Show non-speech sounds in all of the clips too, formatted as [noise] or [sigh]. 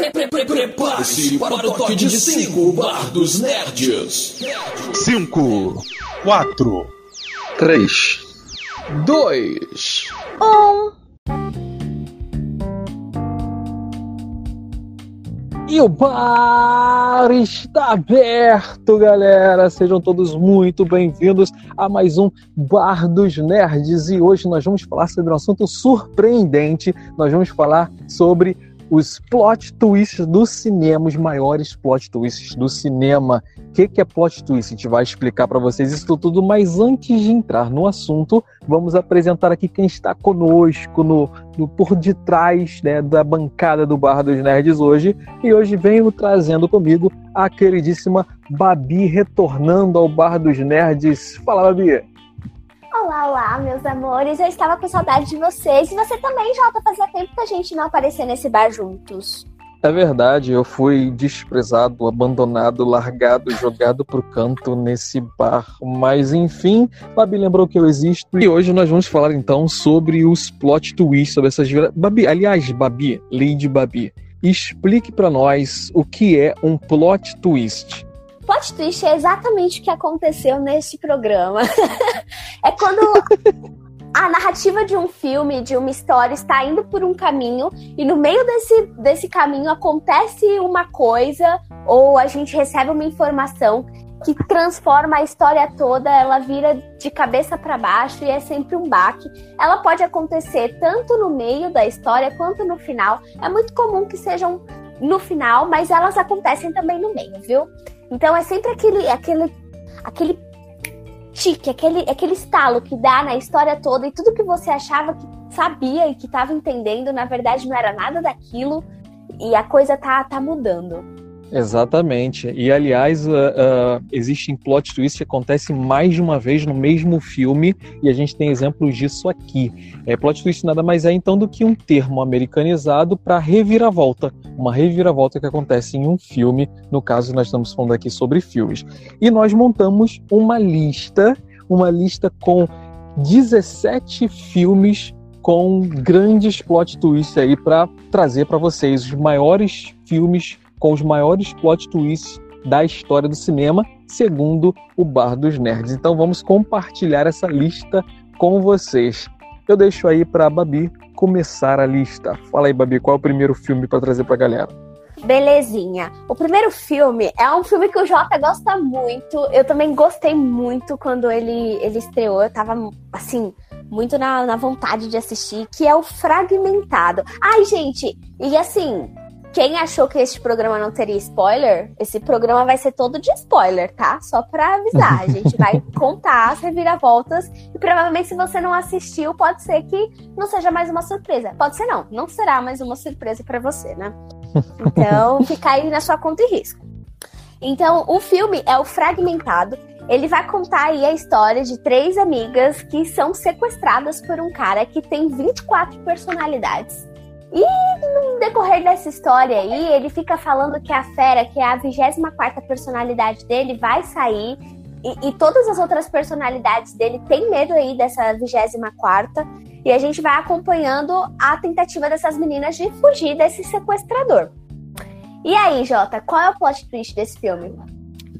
Prepare-se para o toque de 5 Bar dos Nerds. 5, 4, 3, 2, 1. E o bar está aberto, galera! Sejam todos muito bem-vindos a mais um Bar dos Nerds. E hoje nós vamos falar sobre um assunto surpreendente. Nós vamos falar sobre os plot twists do cinema, os maiores plot twists do cinema. O que, que é plot twist? A gente vai explicar para vocês isso tudo, mas antes de entrar no assunto, vamos apresentar aqui quem está conosco no, no por detrás né, da bancada do Bar dos Nerds hoje. E hoje venho trazendo comigo a queridíssima Babi retornando ao Bar dos Nerds. Fala, Babi! Olá, olá, meus amores. Eu estava com saudade de vocês. E você também, Jota. Fazia tempo que a gente não aparecia nesse bar juntos. É verdade, eu fui desprezado, abandonado, largado, jogado pro canto nesse bar. Mas enfim, Babi lembrou que eu existo. E hoje nós vamos falar então sobre os plot twists, sobre essas Babi, aliás, Babi, Lady Babi, explique para nós o que é um plot twist. Plot twist é exatamente o que aconteceu neste programa. [laughs] é quando a narrativa de um filme, de uma história, está indo por um caminho e no meio desse, desse caminho acontece uma coisa ou a gente recebe uma informação que transforma a história toda, ela vira de cabeça para baixo e é sempre um baque. Ela pode acontecer tanto no meio da história quanto no final. É muito comum que sejam no final, mas elas acontecem também no meio, viu? Então é sempre aquele aquele aquele tique, aquele, aquele estalo que dá na história toda e tudo que você achava que sabia e que estava entendendo, na verdade não era nada daquilo e a coisa tá, tá mudando. Exatamente. E aliás, uh, uh, existem plot twists que acontecem mais de uma vez no mesmo filme e a gente tem exemplos disso aqui. É, plot twist nada mais é então do que um termo americanizado para reviravolta. Uma reviravolta que acontece em um filme. No caso, nós estamos falando aqui sobre filmes. E nós montamos uma lista, uma lista com 17 filmes com grandes plot twists aí para trazer para vocês os maiores filmes com os maiores plot twists da história do cinema, segundo o Bar dos Nerds. Então vamos compartilhar essa lista com vocês. Eu deixo aí para a Babi começar a lista. Fala aí, Babi, qual é o primeiro filme para trazer para a galera? Belezinha. O primeiro filme é um filme que o Jota gosta muito. Eu também gostei muito quando ele, ele estreou. Eu tava, assim, muito na, na vontade de assistir, que é o Fragmentado. Ai, gente, e assim, quem achou que este programa não teria spoiler, esse programa vai ser todo de spoiler, tá? Só pra avisar. A gente vai [laughs] contar as reviravoltas e provavelmente se você não assistiu, pode ser que não seja mais uma surpresa. Pode ser não, não será mais uma surpresa para você, né? Então, [laughs] fica aí na sua conta e risco. Então, o filme é o Fragmentado. Ele vai contar aí a história de três amigas que são sequestradas por um cara que tem 24 personalidades. E no decorrer dessa história aí, ele fica falando que a Fera, que é a 24 personalidade dele, vai sair. E, e, todas as outras personalidades dele têm medo aí dessa 24 E a gente vai acompanhando a tentativa dessas meninas de fugir desse sequestrador. E aí, Jota, qual é o plot twist desse filme?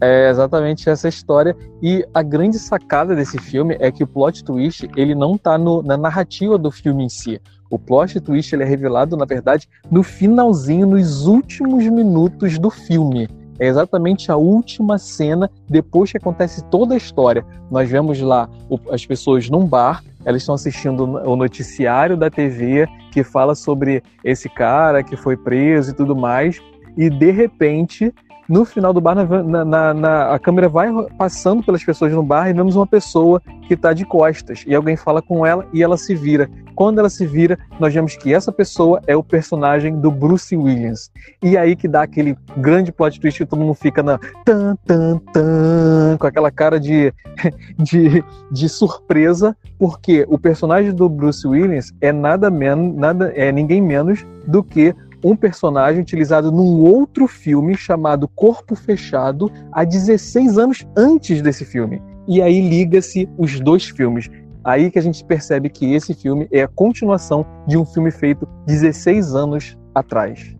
É exatamente essa história. E a grande sacada desse filme é que o plot twist ele não está na narrativa do filme em si. O plot twist ele é revelado, na verdade, no finalzinho, nos últimos minutos do filme. É exatamente a última cena depois que acontece toda a história. Nós vemos lá as pessoas num bar, elas estão assistindo o noticiário da TV que fala sobre esse cara que foi preso e tudo mais, e de repente no final do bar, na, na, na, a câmera vai passando pelas pessoas no bar e vemos uma pessoa que está de costas. E alguém fala com ela e ela se vira. Quando ela se vira, nós vemos que essa pessoa é o personagem do Bruce Williams. E aí que dá aquele grande plot twist que todo mundo fica na tan, tan, tan, com aquela cara de, [laughs] de, de surpresa, porque o personagem do Bruce Williams é nada menos, nada, é ninguém menos do que um personagem utilizado num outro filme chamado Corpo Fechado há 16 anos antes desse filme. E aí liga-se os dois filmes. Aí que a gente percebe que esse filme é a continuação de um filme feito 16 anos atrás.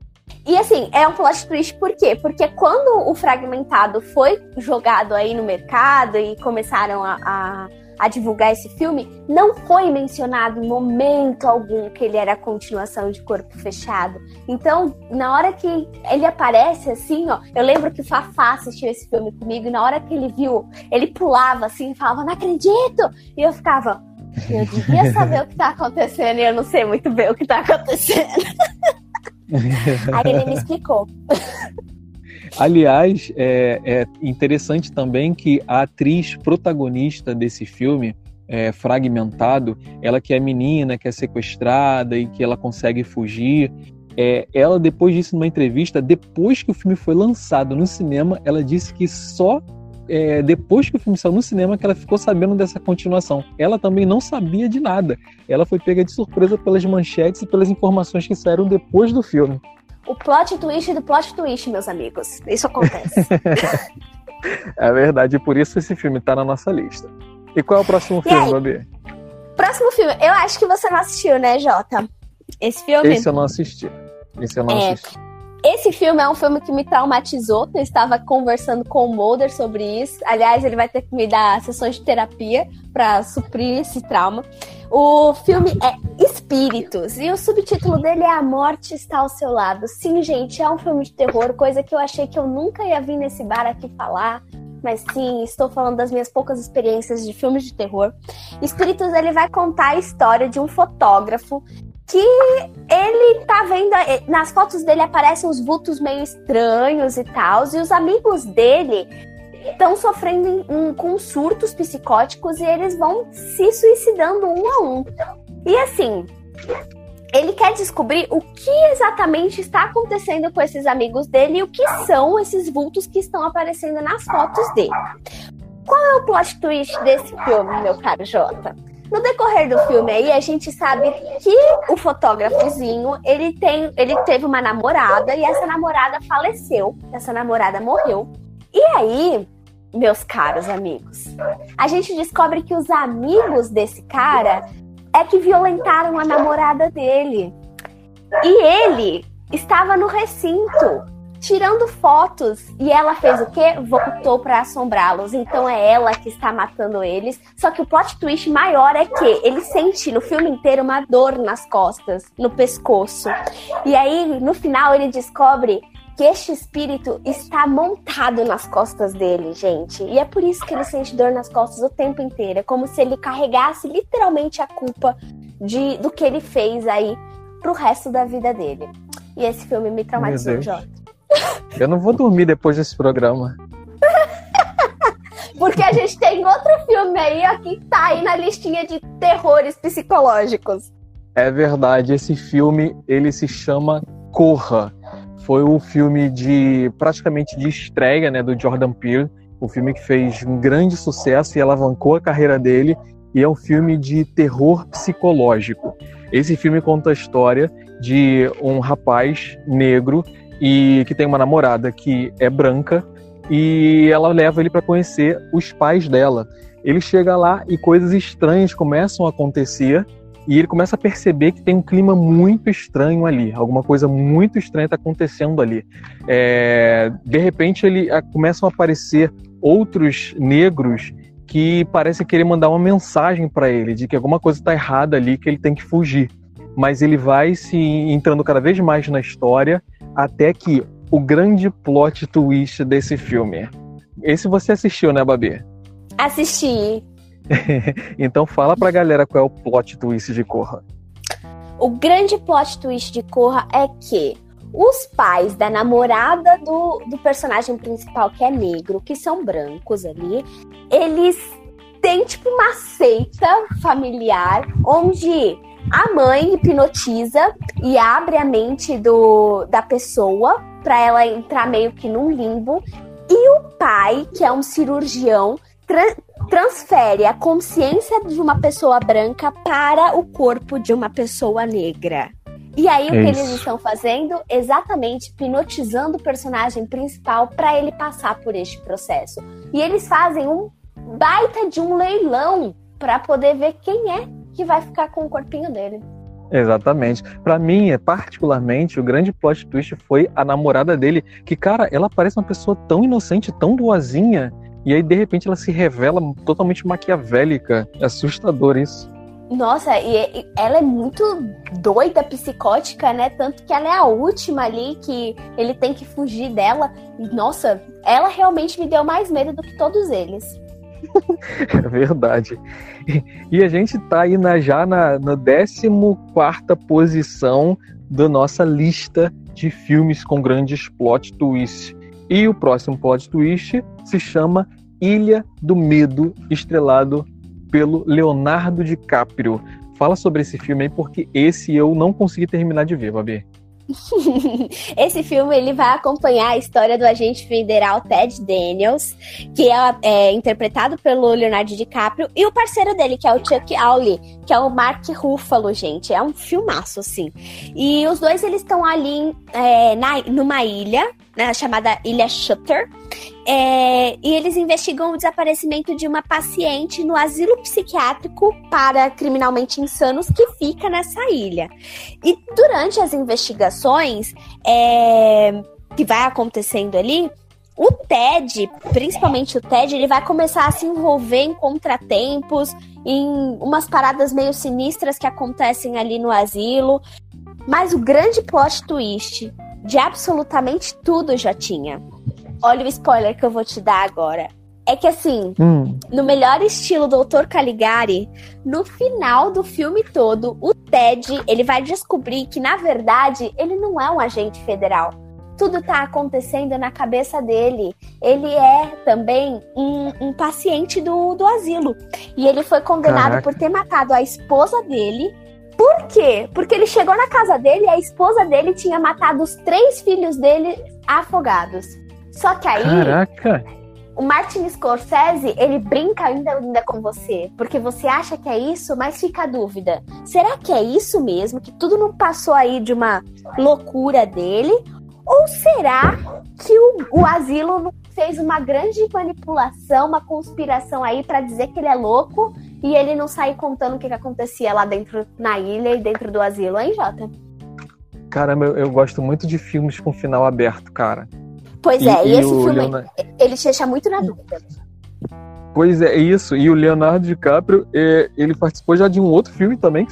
E assim, é um plot twist por quê? Porque quando o fragmentado foi jogado aí no mercado e começaram a, a, a, divulgar esse filme, não foi mencionado em momento algum que ele era a continuação de Corpo Fechado. Então, na hora que ele aparece assim, ó, eu lembro que o Fafá assistiu esse filme comigo e na hora que ele viu, ele pulava assim, falava, não acredito! E eu ficava, eu devia saber o que tá acontecendo e eu não sei muito bem o que tá acontecendo. [laughs] Aí ele me explicou. Aliás, é, é, interessante também que a atriz protagonista desse filme, é, Fragmentado, ela que é menina, que é sequestrada e que ela consegue fugir, é, ela depois disso numa entrevista, depois que o filme foi lançado no cinema, ela disse que só é, depois que o filme saiu no cinema que ela ficou sabendo dessa continuação. Ela também não sabia de nada. Ela foi pega de surpresa pelas manchetes e pelas informações que saíram depois do filme. O plot twist do plot twist, meus amigos. Isso acontece. [laughs] é verdade, por isso esse filme está na nossa lista. E qual é o próximo filme, Babi? Próximo filme, eu acho que você não assistiu, né, Jota? Esse filme? Esse eu não assisti. Esse eu não é. assisti. Esse filme é um filme que me traumatizou. Eu estava conversando com o Mulder sobre isso. Aliás, ele vai ter que me dar sessões de terapia para suprir esse trauma. O filme é Espíritos e o subtítulo dele é A Morte Está ao Seu Lado. Sim, gente, é um filme de terror, coisa que eu achei que eu nunca ia vir nesse bar aqui falar. Mas sim, estou falando das minhas poucas experiências de filmes de terror. Espíritos ele vai contar a história de um fotógrafo que ele tá vendo. Nas fotos dele aparecem uns vultos meio estranhos e tal. E os amigos dele estão sofrendo um, com surtos psicóticos e eles vão se suicidando um a um. E assim, ele quer descobrir o que exatamente está acontecendo com esses amigos dele e o que são esses vultos que estão aparecendo nas fotos dele. Qual é o plot twist desse filme, meu caro Jota? No decorrer do filme aí, a gente sabe que o fotógrafozinho, ele tem, ele teve uma namorada e essa namorada faleceu, essa namorada morreu. E aí, meus caros amigos, a gente descobre que os amigos desse cara é que violentaram a namorada dele. E ele estava no recinto tirando fotos. E ela fez o quê? Voltou para assombrá-los. Então é ela que está matando eles. Só que o plot twist maior é que ele sente no filme inteiro uma dor nas costas, no pescoço. E aí, no final, ele descobre que este espírito está montado nas costas dele, gente. E é por isso que ele sente dor nas costas o tempo inteiro. É como se ele carregasse literalmente a culpa de, do que ele fez aí pro resto da vida dele. E esse filme me traumatizou, Jota. Eu não vou dormir depois desse programa. [laughs] Porque a gente tem outro filme aí ó, que tá aí na listinha de terrores psicológicos. É verdade, esse filme ele se chama Corra. Foi o filme de praticamente de estreia, né, do Jordan Peele, o filme que fez um grande sucesso e alavancou a carreira dele, e é um filme de terror psicológico. Esse filme conta a história de um rapaz negro e que tem uma namorada que é branca e ela leva ele para conhecer os pais dela. Ele chega lá e coisas estranhas começam a acontecer e ele começa a perceber que tem um clima muito estranho ali, alguma coisa muito estranha está acontecendo ali. É, de repente, ele a, começam a aparecer outros negros que parecem querer mandar uma mensagem para ele de que alguma coisa está errada ali, que ele tem que fugir. Mas ele vai se entrando cada vez mais na história até que o grande plot twist desse filme. Esse você assistiu, né, Babi? Assisti. [laughs] então fala pra galera qual é o plot twist de Corra. O grande plot twist de Corra é que os pais da namorada do, do personagem principal, que é negro, que são brancos ali, eles têm tipo uma seita familiar onde a mãe hipnotiza e abre a mente do, da pessoa para ela entrar meio que num limbo. E o pai, que é um cirurgião, tra transfere a consciência de uma pessoa branca para o corpo de uma pessoa negra. E aí o que eles estão fazendo? Exatamente hipnotizando o personagem principal para ele passar por este processo. E eles fazem um baita de um leilão para poder ver quem é que vai ficar com o corpinho dele. Exatamente. Para mim, é particularmente, o grande plot twist foi a namorada dele, que cara, ela parece uma pessoa tão inocente, tão boazinha, e aí de repente ela se revela totalmente maquiavélica. É assustador isso. Nossa, e ela é muito doida, psicótica, né? Tanto que ela é a última ali que ele tem que fugir dela. Nossa, ela realmente me deu mais medo do que todos eles. [laughs] É verdade. E a gente tá aí na, já na, na 14 posição da nossa lista de filmes com grandes plot twists. E o próximo plot twist se chama Ilha do Medo, estrelado pelo Leonardo DiCaprio. Fala sobre esse filme aí, porque esse eu não consegui terminar de ver, Babi. [laughs] Esse filme ele vai acompanhar a história do agente federal Ted Daniels, que é, é, interpretado pelo Leonardo DiCaprio, e o parceiro dele, que é o Chuck Awley, que é o Mark Ruffalo, gente. É um filmaço, assim. E os dois eles estão ali é, na, numa ilha, né, chamada Ilha Shutter, é, e eles investigam o desaparecimento de uma paciente no asilo psiquiátrico para criminalmente insanos que fica nessa ilha. E durante as investigações é, que vai acontecendo ali, o Ted, principalmente o Ted, ele vai começar a se envolver em contratempos, em umas paradas meio sinistras que acontecem ali no asilo. Mas o grande plot twist de absolutamente tudo já tinha Olha o spoiler que eu vou te dar agora. É que assim, hum. no melhor estilo Doutor Caligari, no final do filme todo, o Ted, ele vai descobrir que na verdade ele não é um agente federal. Tudo tá acontecendo na cabeça dele. Ele é também um, um paciente do, do asilo. E ele foi condenado Caraca. por ter matado a esposa dele, por quê? Porque ele chegou na casa dele e a esposa dele tinha matado os três filhos dele afogados. Só que aí. Caraca! O Martin Scorsese, ele brinca ainda, ainda com você, porque você acha que é isso, mas fica a dúvida. Será que é isso mesmo? Que tudo não passou aí de uma loucura dele? Ou será que o, o asilo fez uma grande manipulação, uma conspiração aí para dizer que ele é louco e ele não sair contando o que, que acontecia lá dentro na ilha e dentro do asilo, hein, Jota? Caramba, eu, eu gosto muito de filmes com final aberto, cara. Pois é, e, e esse filme, Leonardo... ele te deixa muito na dúvida. Pois é, isso. E o Leonardo DiCaprio, é, ele participou já de um outro filme também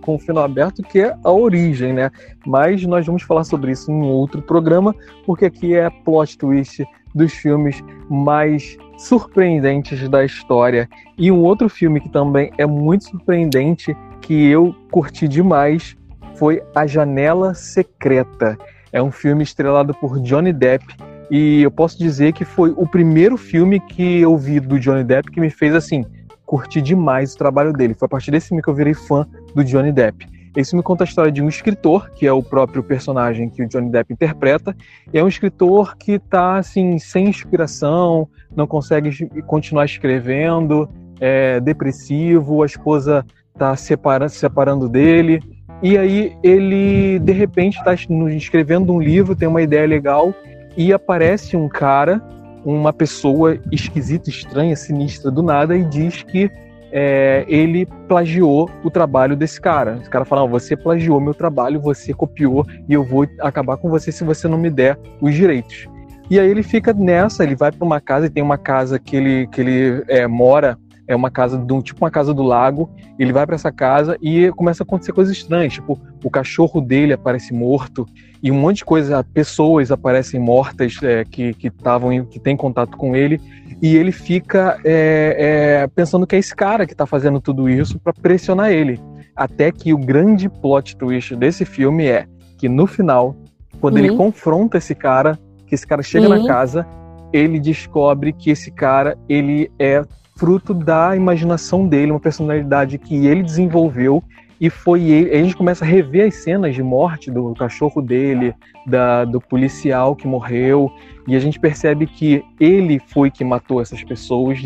com o final aberto, que é A Origem, né? Mas nós vamos falar sobre isso em outro programa, porque aqui é plot twist dos filmes mais surpreendentes da história. E um outro filme que também é muito surpreendente, que eu curti demais, foi A Janela Secreta. É um filme estrelado por Johnny Depp e eu posso dizer que foi o primeiro filme que eu vi do Johnny Depp que me fez assim curtir demais o trabalho dele. Foi a partir desse filme que eu virei fã do Johnny Depp. Esse me conta a história de um escritor, que é o próprio personagem que o Johnny Depp interpreta. E é um escritor que está assim, sem inspiração, não consegue continuar escrevendo, é depressivo, a esposa está separa, se separando dele. E aí ele, de repente, está escrevendo um livro, tem uma ideia legal, e aparece um cara, uma pessoa esquisita, estranha, sinistra do nada e diz que é, ele plagiou o trabalho desse cara. Esse cara fala: você plagiou meu trabalho, você copiou e eu vou acabar com você se você não me der os direitos. E aí ele fica nessa, ele vai para uma casa e tem uma casa que ele, que ele é, mora é uma casa do tipo uma casa do lago. Ele vai para essa casa e começa a acontecer coisas estranhas, tipo o cachorro dele aparece morto e um monte de coisa, pessoas aparecem mortas é, que que estavam que tem contato com ele e ele fica é, é, pensando que é esse cara que está fazendo tudo isso para pressionar ele. Até que o grande plot twist desse filme é que no final, quando ele uhum. confronta esse cara, que esse cara chega na uhum. casa, ele descobre que esse cara ele é fruto da imaginação dele, uma personalidade que ele desenvolveu e foi ele. A gente começa a rever as cenas de morte do cachorro dele, da, do policial que morreu, e a gente percebe que ele foi que matou essas pessoas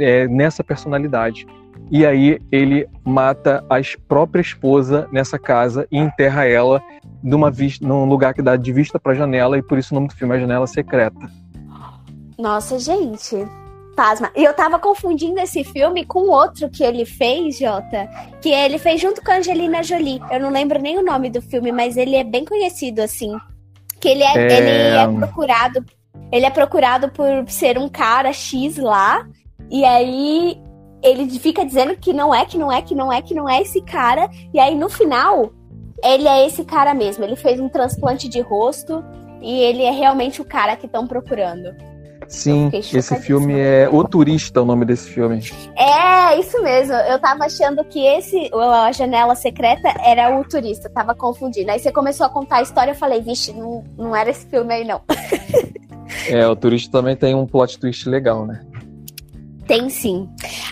é, nessa personalidade. E aí ele mata a própria esposa nessa casa e enterra ela numa vista, num lugar que dá de vista para a janela, e por isso o nome do filme é Janela Secreta. Nossa, gente, Fantasma. E eu tava confundindo esse filme com outro que ele fez, Jota. Que ele fez junto com a Angelina Jolie. Eu não lembro nem o nome do filme, mas ele é bem conhecido, assim. Que ele é, é... Ele é procurado. Ele é procurado por ser um cara X lá. E aí ele fica dizendo que não é, que não é, que não é, que não é esse cara. E aí no final, ele é esse cara mesmo. Ele fez um transplante de rosto e ele é realmente o cara que estão procurando. Sim, esse filme é O Turista, o nome desse filme. É, isso mesmo. Eu tava achando que esse, a Janela Secreta, era O Turista. tava confundindo. Aí você começou a contar a história, eu falei, vixe, não, não era esse filme aí, não. [laughs] é, O Turista também tem um plot twist legal, né? Tem sim.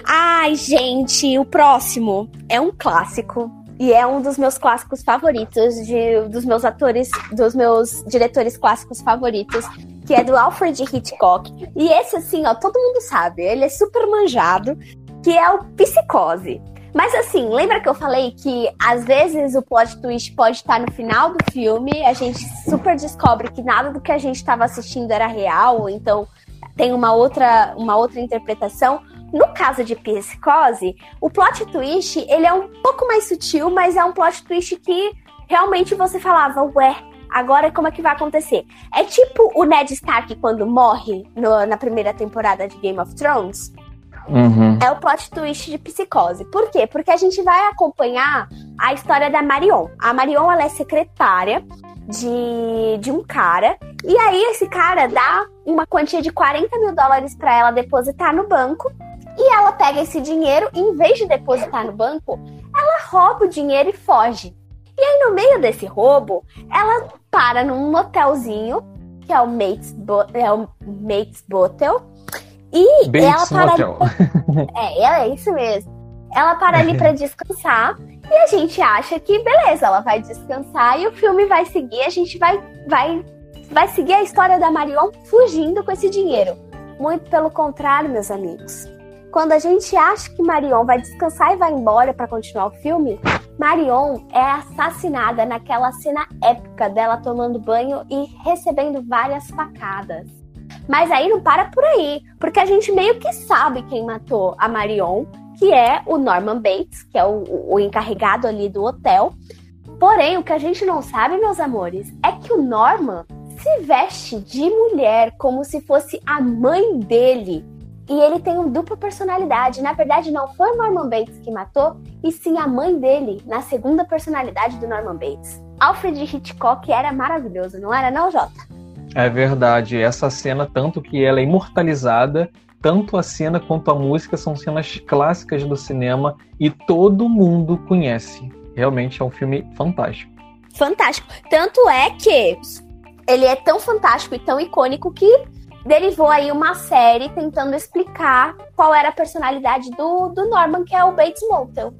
Ai, gente, o próximo é um clássico. E é um dos meus clássicos favoritos, de, dos meus atores, dos meus diretores clássicos favoritos, que é do Alfred Hitchcock. E esse, assim, ó, todo mundo sabe, ele é super manjado, que é o Psicose. Mas assim, lembra que eu falei que às vezes o plot twist pode estar no final do filme, a gente super descobre que nada do que a gente estava assistindo era real, então tem uma outra, uma outra interpretação. No caso de Psicose, o plot twist, ele é um pouco mais sutil, mas é um plot twist que realmente você falava, ué, Agora, como é que vai acontecer? É tipo o Ned Stark quando morre no, na primeira temporada de Game of Thrones. Uhum. É o plot twist de psicose. Por quê? Porque a gente vai acompanhar a história da Marion. A Marion ela é secretária de, de um cara. E aí esse cara dá uma quantia de 40 mil dólares para ela depositar no banco. E ela pega esse dinheiro e, em vez de depositar no banco, ela rouba o dinheiro e foge. E aí, no meio desse roubo, ela para num motelzinho, que é o Mates, Bo é o Mates Botel. E Bates ela para. Motel. [laughs] É, é isso mesmo. Ela para ali para descansar. E a gente acha que, beleza, ela vai descansar e o filme vai seguir. A gente vai, vai, vai seguir a história da Marion fugindo com esse dinheiro. Muito pelo contrário, meus amigos. Quando a gente acha que Marion vai descansar e vai embora para continuar o filme, Marion é assassinada naquela cena épica dela tomando banho e recebendo várias facadas. Mas aí não para por aí, porque a gente meio que sabe quem matou a Marion, que é o Norman Bates, que é o, o encarregado ali do hotel. Porém, o que a gente não sabe, meus amores, é que o Norman se veste de mulher como se fosse a mãe dele e ele tem uma dupla personalidade. Na verdade, não foi o Norman Bates que matou, e sim a mãe dele, na segunda personalidade do Norman Bates. Alfred Hitchcock era maravilhoso, não era não, Jota? É verdade. Essa cena, tanto que ela é imortalizada, tanto a cena quanto a música são cenas clássicas do cinema e todo mundo conhece. Realmente é um filme fantástico. Fantástico. Tanto é que ele é tão fantástico e tão icônico que derivou aí uma série tentando explicar qual era a personalidade do, do Norman, que é o Bates Motel.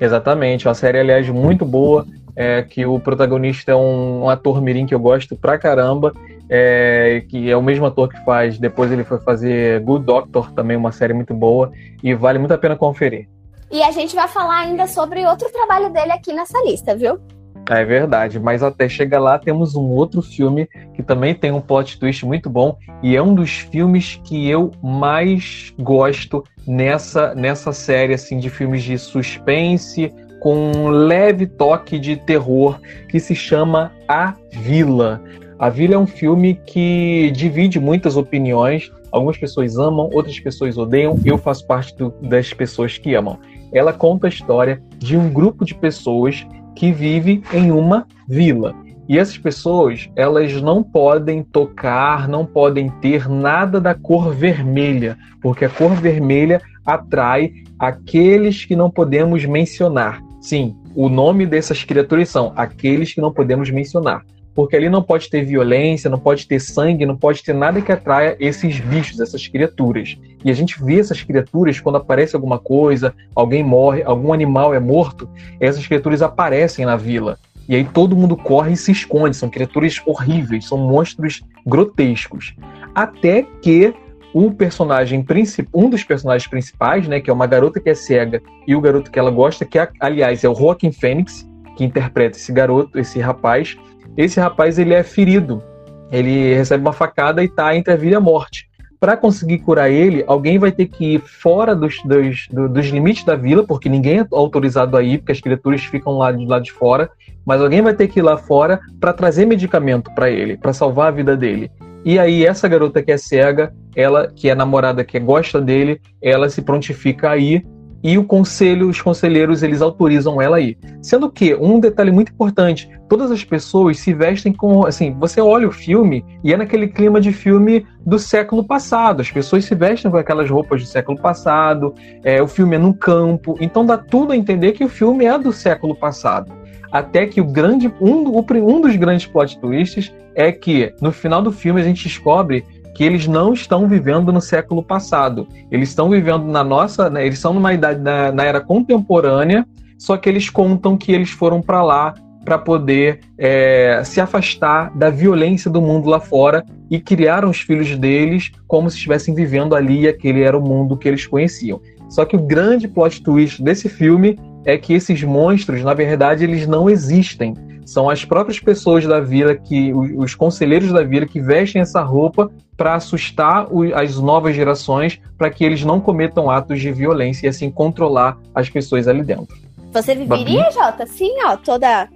Exatamente, uma série, aliás, muito boa, é, que o protagonista é um, um, ator mirim que eu gosto pra caramba, é, que é o mesmo ator que faz, depois ele foi fazer Good Doctor, também uma série muito boa, e vale muito a pena conferir. E a gente vai falar ainda sobre outro trabalho dele aqui nessa lista, viu? É verdade, mas até chegar lá temos um outro filme que também tem um plot twist muito bom e é um dos filmes que eu mais gosto nessa nessa série assim de filmes de suspense com um leve toque de terror que se chama A Vila. A Vila é um filme que divide muitas opiniões. Algumas pessoas amam, outras pessoas odeiam. Eu faço parte do, das pessoas que amam. Ela conta a história de um grupo de pessoas que vive em uma vila. E essas pessoas, elas não podem tocar, não podem ter nada da cor vermelha, porque a cor vermelha atrai aqueles que não podemos mencionar. Sim, o nome dessas criaturas são aqueles que não podemos mencionar. Porque ali não pode ter violência, não pode ter sangue, não pode ter nada que atraia esses bichos, essas criaturas. E a gente vê essas criaturas quando aparece alguma coisa, alguém morre, algum animal é morto, essas criaturas aparecem na vila. E aí todo mundo corre e se esconde. São criaturas horríveis, são monstros grotescos. Até que o personagem principal, um dos personagens principais, né, que é uma garota que é cega e o garoto que ela gosta, que aliás é o Joaquin Phoenix, que interpreta esse garoto, esse rapaz. Esse rapaz ele é ferido. Ele recebe uma facada e está entre a vida e a morte. para conseguir curar ele, alguém vai ter que ir fora dos, dos, dos, limites da vila, porque ninguém é autorizado a ir, porque as criaturas ficam lá de lado de fora. Mas alguém vai ter que ir lá fora para trazer medicamento para ele, para salvar a vida dele. E aí essa garota que é cega, ela que é namorada, que gosta dele, ela se prontifica a ir e o conselho, os conselheiros, eles autorizam ela a ir. Sendo que, um detalhe muito importante, todas as pessoas se vestem com, assim, você olha o filme e é naquele clima de filme do século passado, as pessoas se vestem com aquelas roupas do século passado, é, o filme é no campo, então dá tudo a entender que o filme é do século passado. Até que o grande, um, um dos grandes plot twists é que, no final do filme, a gente descobre que eles não estão vivendo no século passado. Eles estão vivendo na nossa, né, eles são numa idade na, na, era contemporânea, só que eles contam que eles foram para lá para poder é, se afastar da violência do mundo lá fora e criaram os filhos deles como se estivessem vivendo ali e aquele era o mundo que eles conheciam. Só que o grande plot twist desse filme é que esses monstros, na verdade, eles não existem. São as próprias pessoas da vila que os conselheiros da vila que vestem essa roupa para assustar as novas gerações para que eles não cometam atos de violência e assim controlar as pessoas ali dentro. Você viveria, Babi? Jota, assim, ó, toda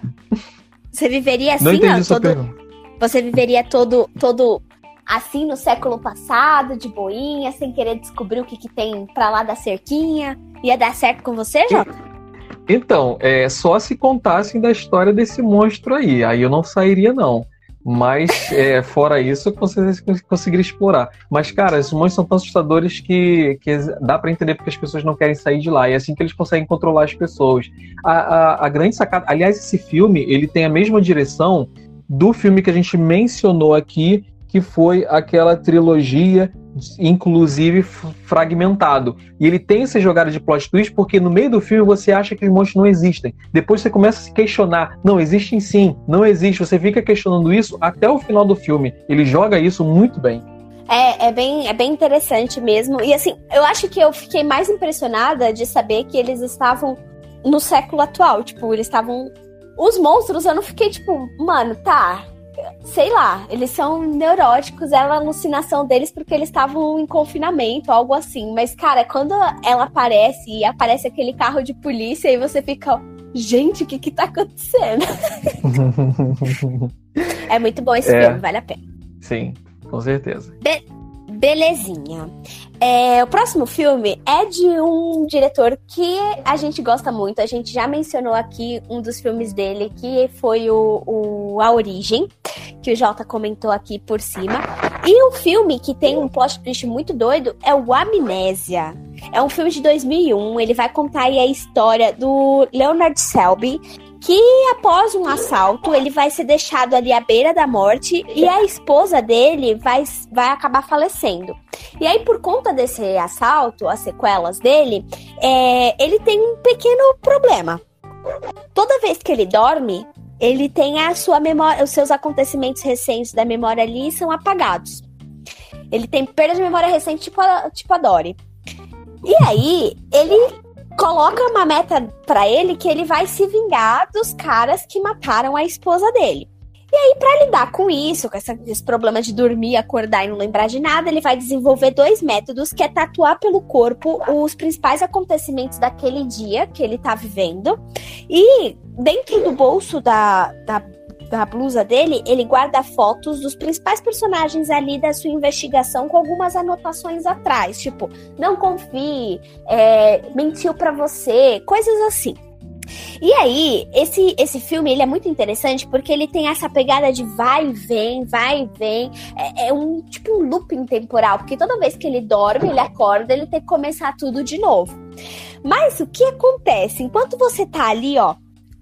[laughs] Você viveria assim, ó, todo Você viveria todo todo assim no século passado, de boinha, sem querer descobrir o que, que tem para lá da cerquinha? Ia dar certo com você, Jota? Então, é só se contassem da história desse monstro aí. Aí eu não sairia, não. Mas, é, fora isso, eu conseguiria explorar. Mas, cara, esses monstros são tão assustadores que, que dá para entender porque as pessoas não querem sair de lá. E é assim que eles conseguem controlar as pessoas. A, a, a grande sacada. Aliás, esse filme ele tem a mesma direção do filme que a gente mencionou aqui, que foi aquela trilogia inclusive fragmentado. E ele tem essa jogada de plot twist porque no meio do filme você acha que os monstros não existem. Depois você começa a se questionar, não, existem sim, não existe. Você fica questionando isso até o final do filme. Ele joga isso muito bem. É, é bem, é bem interessante mesmo. E assim, eu acho que eu fiquei mais impressionada de saber que eles estavam no século atual. Tipo, eles estavam. Os monstros, eu não fiquei tipo, mano, tá, sei lá, eles são neuróticos, é a alucinação deles porque eles estavam em confinamento, algo assim. Mas, cara, quando ela aparece e aparece aquele carro de polícia e você fica, gente, o que que tá acontecendo? [laughs] é muito bom esse é, filme, vale a pena. Sim, com certeza. Be belezinha. É, o próximo filme é de um diretor que a gente gosta muito. A gente já mencionou aqui um dos filmes dele, que foi o, o A Origem, que o Jota comentou aqui por cima. E um filme que tem um plot twist muito doido é o Amnésia. É um filme de 2001. Ele vai contar aí a história do Leonard Selby, que após um assalto ele vai ser deixado ali à beira da morte e a esposa dele vai, vai acabar falecendo. E aí, por conta desse assalto, as sequelas dele, é, ele tem um pequeno problema. Toda vez que ele dorme, ele tem a sua memória, os seus acontecimentos recentes da memória ali são apagados. Ele tem perda de memória recente, tipo a, tipo a Dory. E aí, ele coloca uma meta para ele que ele vai se vingar dos caras que mataram a esposa dele. E aí, para lidar com isso, com essa, esse problema de dormir, acordar e não lembrar de nada, ele vai desenvolver dois métodos, que é tatuar pelo corpo os principais acontecimentos daquele dia que ele tá vivendo. E dentro do bolso da, da da blusa dele, ele guarda fotos dos principais personagens ali da sua investigação com algumas anotações atrás, tipo, não confie, é, mentiu para você, coisas assim. E aí, esse, esse filme ele é muito interessante porque ele tem essa pegada de vai e vem, vai e vem. É, é, um tipo um looping temporal, porque toda vez que ele dorme, ele acorda, ele tem que começar tudo de novo. Mas o que acontece? Enquanto você tá ali, ó,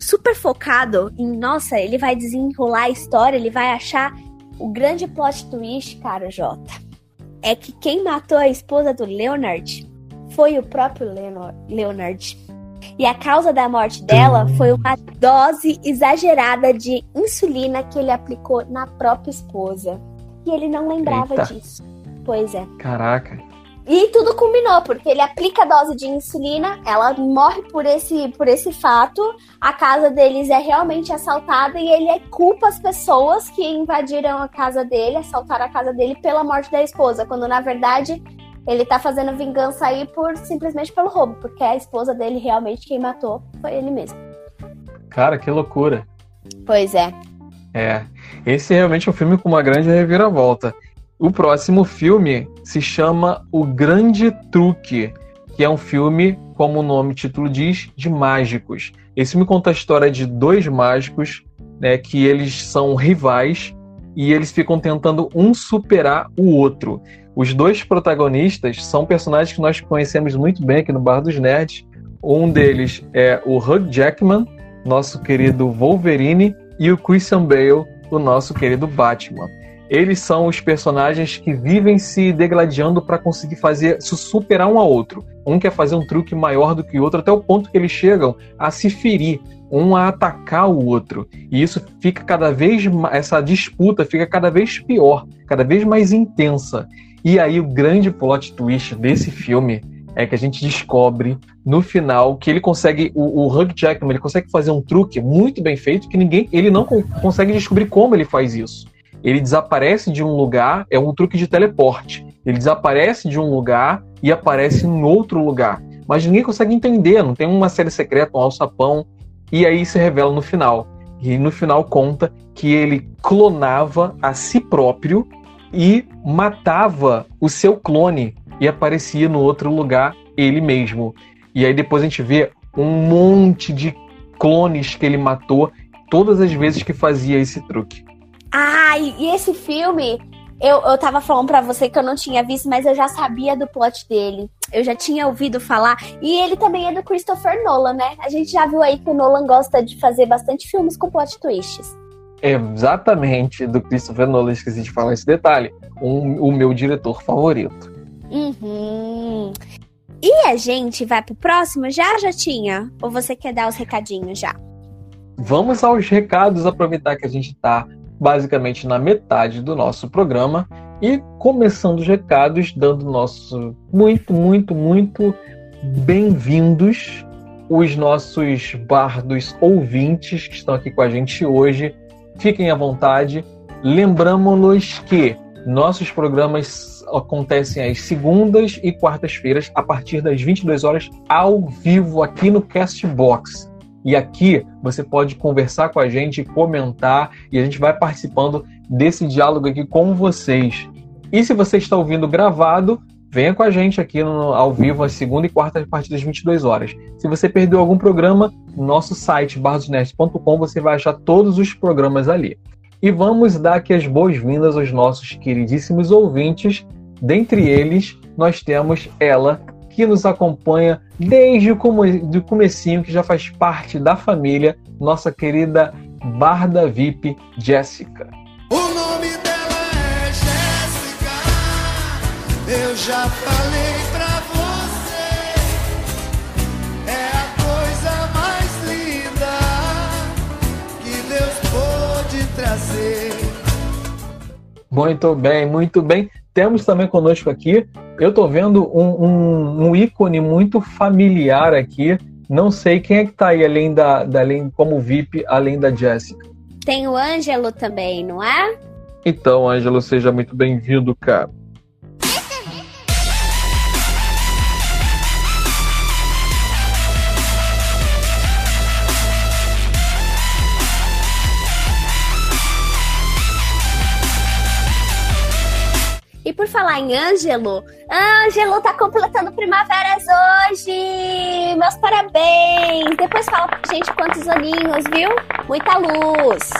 super focado em, nossa, ele vai desenrolar a história, ele vai achar o grande plot twist, cara, Jota. É que quem matou a esposa do Leonard foi o próprio Leonard. E a causa da morte dela foi uma dose exagerada de insulina que ele aplicou na própria esposa. E ele não lembrava Eita. disso. Pois é. Caraca. E tudo culminou, porque ele aplica a dose de insulina, ela morre por esse, por esse fato, a casa deles é realmente assaltada e ele culpa as pessoas que invadiram a casa dele, assaltaram a casa dele pela morte da esposa, quando na verdade ele tá fazendo vingança aí por simplesmente pelo roubo, porque a esposa dele realmente quem matou foi ele mesmo. Cara, que loucura. Pois é. É. Esse é realmente um filme com uma grande reviravolta. O próximo filme se chama O Grande Truque, que é um filme, como o nome título diz, de mágicos. Esse filme conta a história de dois mágicos, né, que eles são rivais e eles ficam tentando um superar o outro. Os dois protagonistas são personagens que nós conhecemos muito bem aqui no Bar dos Nerds. Um deles é o Hugh Jackman, nosso querido Wolverine, e o Christian Bale, o nosso querido Batman eles são os personagens que vivem se degladiando para conseguir fazer se superar um ao outro. Um quer fazer um truque maior do que o outro, até o ponto que eles chegam a se ferir, um a atacar o outro. E isso fica cada vez essa disputa fica cada vez pior, cada vez mais intensa. E aí o grande plot twist desse filme é que a gente descobre no final que ele consegue o, o Hugh Jackman ele consegue fazer um truque muito bem feito que ninguém ele não consegue descobrir como ele faz isso ele desaparece de um lugar, é um truque de teleporte. Ele desaparece de um lugar e aparece em outro lugar. Mas ninguém consegue entender, não tem uma série secreta, um alçapão. E aí se revela no final. E no final conta que ele clonava a si próprio e matava o seu clone e aparecia no outro lugar ele mesmo. E aí depois a gente vê um monte de clones que ele matou todas as vezes que fazia esse truque. Ah, e esse filme, eu, eu tava falando pra você que eu não tinha visto, mas eu já sabia do plot dele. Eu já tinha ouvido falar. E ele também é do Christopher Nolan, né? A gente já viu aí que o Nolan gosta de fazer bastante filmes com plot twists. Exatamente, do Christopher Nolan, esqueci de falar esse detalhe. Um, o meu diretor favorito. Uhum. E a gente vai pro próximo já, já tinha? Ou você quer dar os recadinhos já? Vamos aos recados, aproveitar que a gente tá basicamente na metade do nosso programa e começando os recados, dando nosso muito, muito, muito bem-vindos os nossos bardos ouvintes que estão aqui com a gente hoje. Fiquem à vontade. Lembramos-nos que nossos programas acontecem às segundas e quartas-feiras, a partir das 22 horas, ao vivo aqui no Castbox. E aqui você pode conversar com a gente, comentar e a gente vai participando desse diálogo aqui com vocês. E se você está ouvindo gravado, venha com a gente aqui no, ao vivo às segunda e quarta a partir das 22 horas. Se você perdeu algum programa, no nosso site bardosnet.com você vai achar todos os programas ali. E vamos dar aqui as boas-vindas aos nossos queridíssimos ouvintes. Dentre eles, nós temos ela, que nos acompanha desde o come comecinho, que já faz parte da família, nossa querida Barda VIP Jéssica. O nome dela é Jéssica, eu já falei pra você, é a coisa mais linda que Deus pôde trazer. Muito bem, muito bem. Temos também conosco aqui, eu estou vendo um, um, um, ícone muito familiar aqui. Não sei quem é que está aí além da, da além, como VIP, além da Jéssica. Tem o Ângelo também, não é? Então, Ângelo, seja muito bem-vindo, cara. Falar em Ângelo, Ângelo tá completando primaveras hoje! Meus parabéns! Depois fala pra gente quantos aninhos, viu? Muita luz!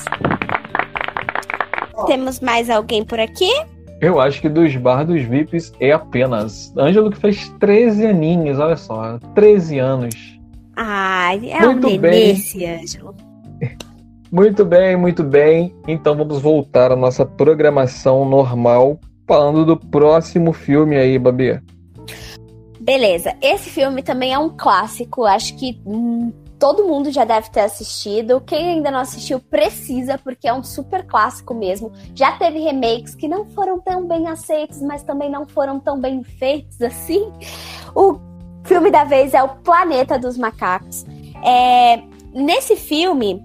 Temos mais alguém por aqui? Eu acho que dos bardos VIPs é apenas. Ângelo que fez 13 aninhos, olha só, 13 anos. Ai, é muito um bem. esse Ângelo. Muito bem, muito bem. Então vamos voltar à nossa programação normal falando do próximo filme aí, Babi. Beleza, esse filme também é um clássico, acho que hum, todo mundo já deve ter assistido. Quem ainda não assistiu precisa, porque é um super clássico mesmo. Já teve remakes que não foram tão bem aceitos, mas também não foram tão bem feitos assim. O filme da vez é O Planeta dos Macacos. É, nesse filme.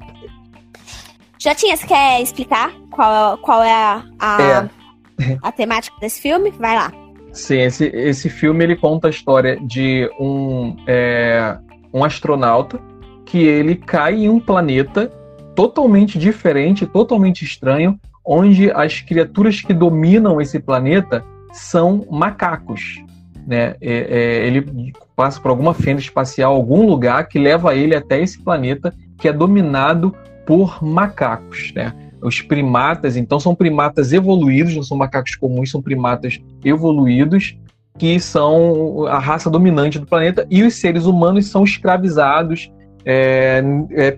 Jotinha, você quer explicar qual, qual é a, a, É. [laughs] a temática desse filme? Vai lá. Sim, esse, esse filme ele conta a história de um, é, um astronauta que ele cai em um planeta totalmente diferente, totalmente estranho, onde as criaturas que dominam esse planeta são macacos. Né? É, é, ele passa por alguma fenda espacial, algum lugar que leva ele até esse planeta que é dominado por macacos. Né? Os primatas, então, são primatas evoluídos, não são macacos comuns, são primatas evoluídos, que são a raça dominante do planeta, e os seres humanos são escravizados é, é,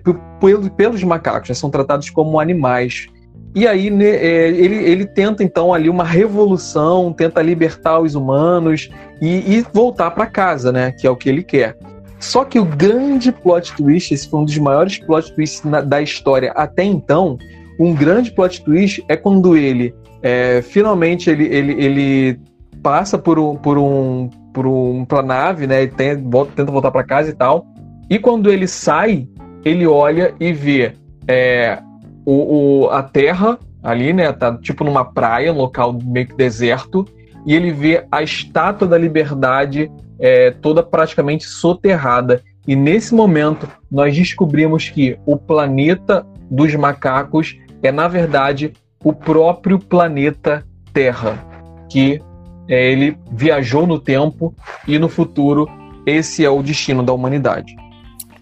pelos macacos, né? são tratados como animais. E aí né, é, ele, ele tenta então ali uma revolução, tenta libertar os humanos e, e voltar para casa, né? Que é o que ele quer. Só que o grande plot twist, esse foi um dos maiores plot twists na- da história até então, um grande plot twist é quando ele é, finalmente ele, ele, ele passa por um por um por um pra nave, né? Ele tem- volta- tenta voltar para casa e tal. E quando ele sai, ele olha e vê é, o, o- a terra ali, né? Tá tipo numa praia, um local meio que deserto, e ele vê a estátua da liberdade é, toda praticamente soterrada. E nesse momento nós descobrimos que o planeta dos macacos é, na verdade, o próprio planeta Terra, que é, ele viajou no tempo e no futuro esse é o destino da humanidade.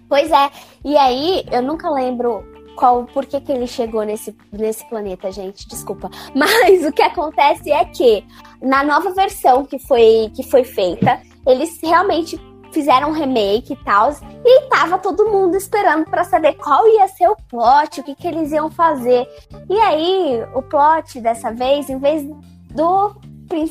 Pois é. E aí, eu nunca lembro qual, por que, que ele chegou nesse, nesse planeta, gente. Desculpa. [laughs] Mas o que acontece é que, na nova versão que foi, que foi feita, eles realmente fizeram um remake e tal. E tava todo mundo esperando pra saber qual ia ser o plot, o que, que eles iam fazer. E aí, o plot dessa vez, em vez do,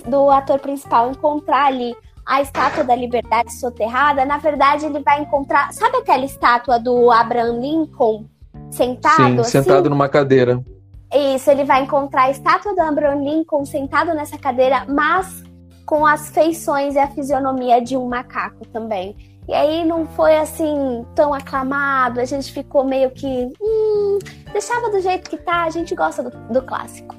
do ator principal encontrar ali a estátua da liberdade soterrada, na verdade ele vai encontrar. Sabe aquela estátua do Abraham Lincoln sentado? Sim, assim? sentado numa cadeira. Isso, ele vai encontrar a estátua do Abraham Lincoln sentado nessa cadeira, mas com as feições e a fisionomia de um macaco também. E aí não foi assim tão aclamado, a gente ficou meio que. Hum, deixava do jeito que tá, a gente gosta do, do clássico.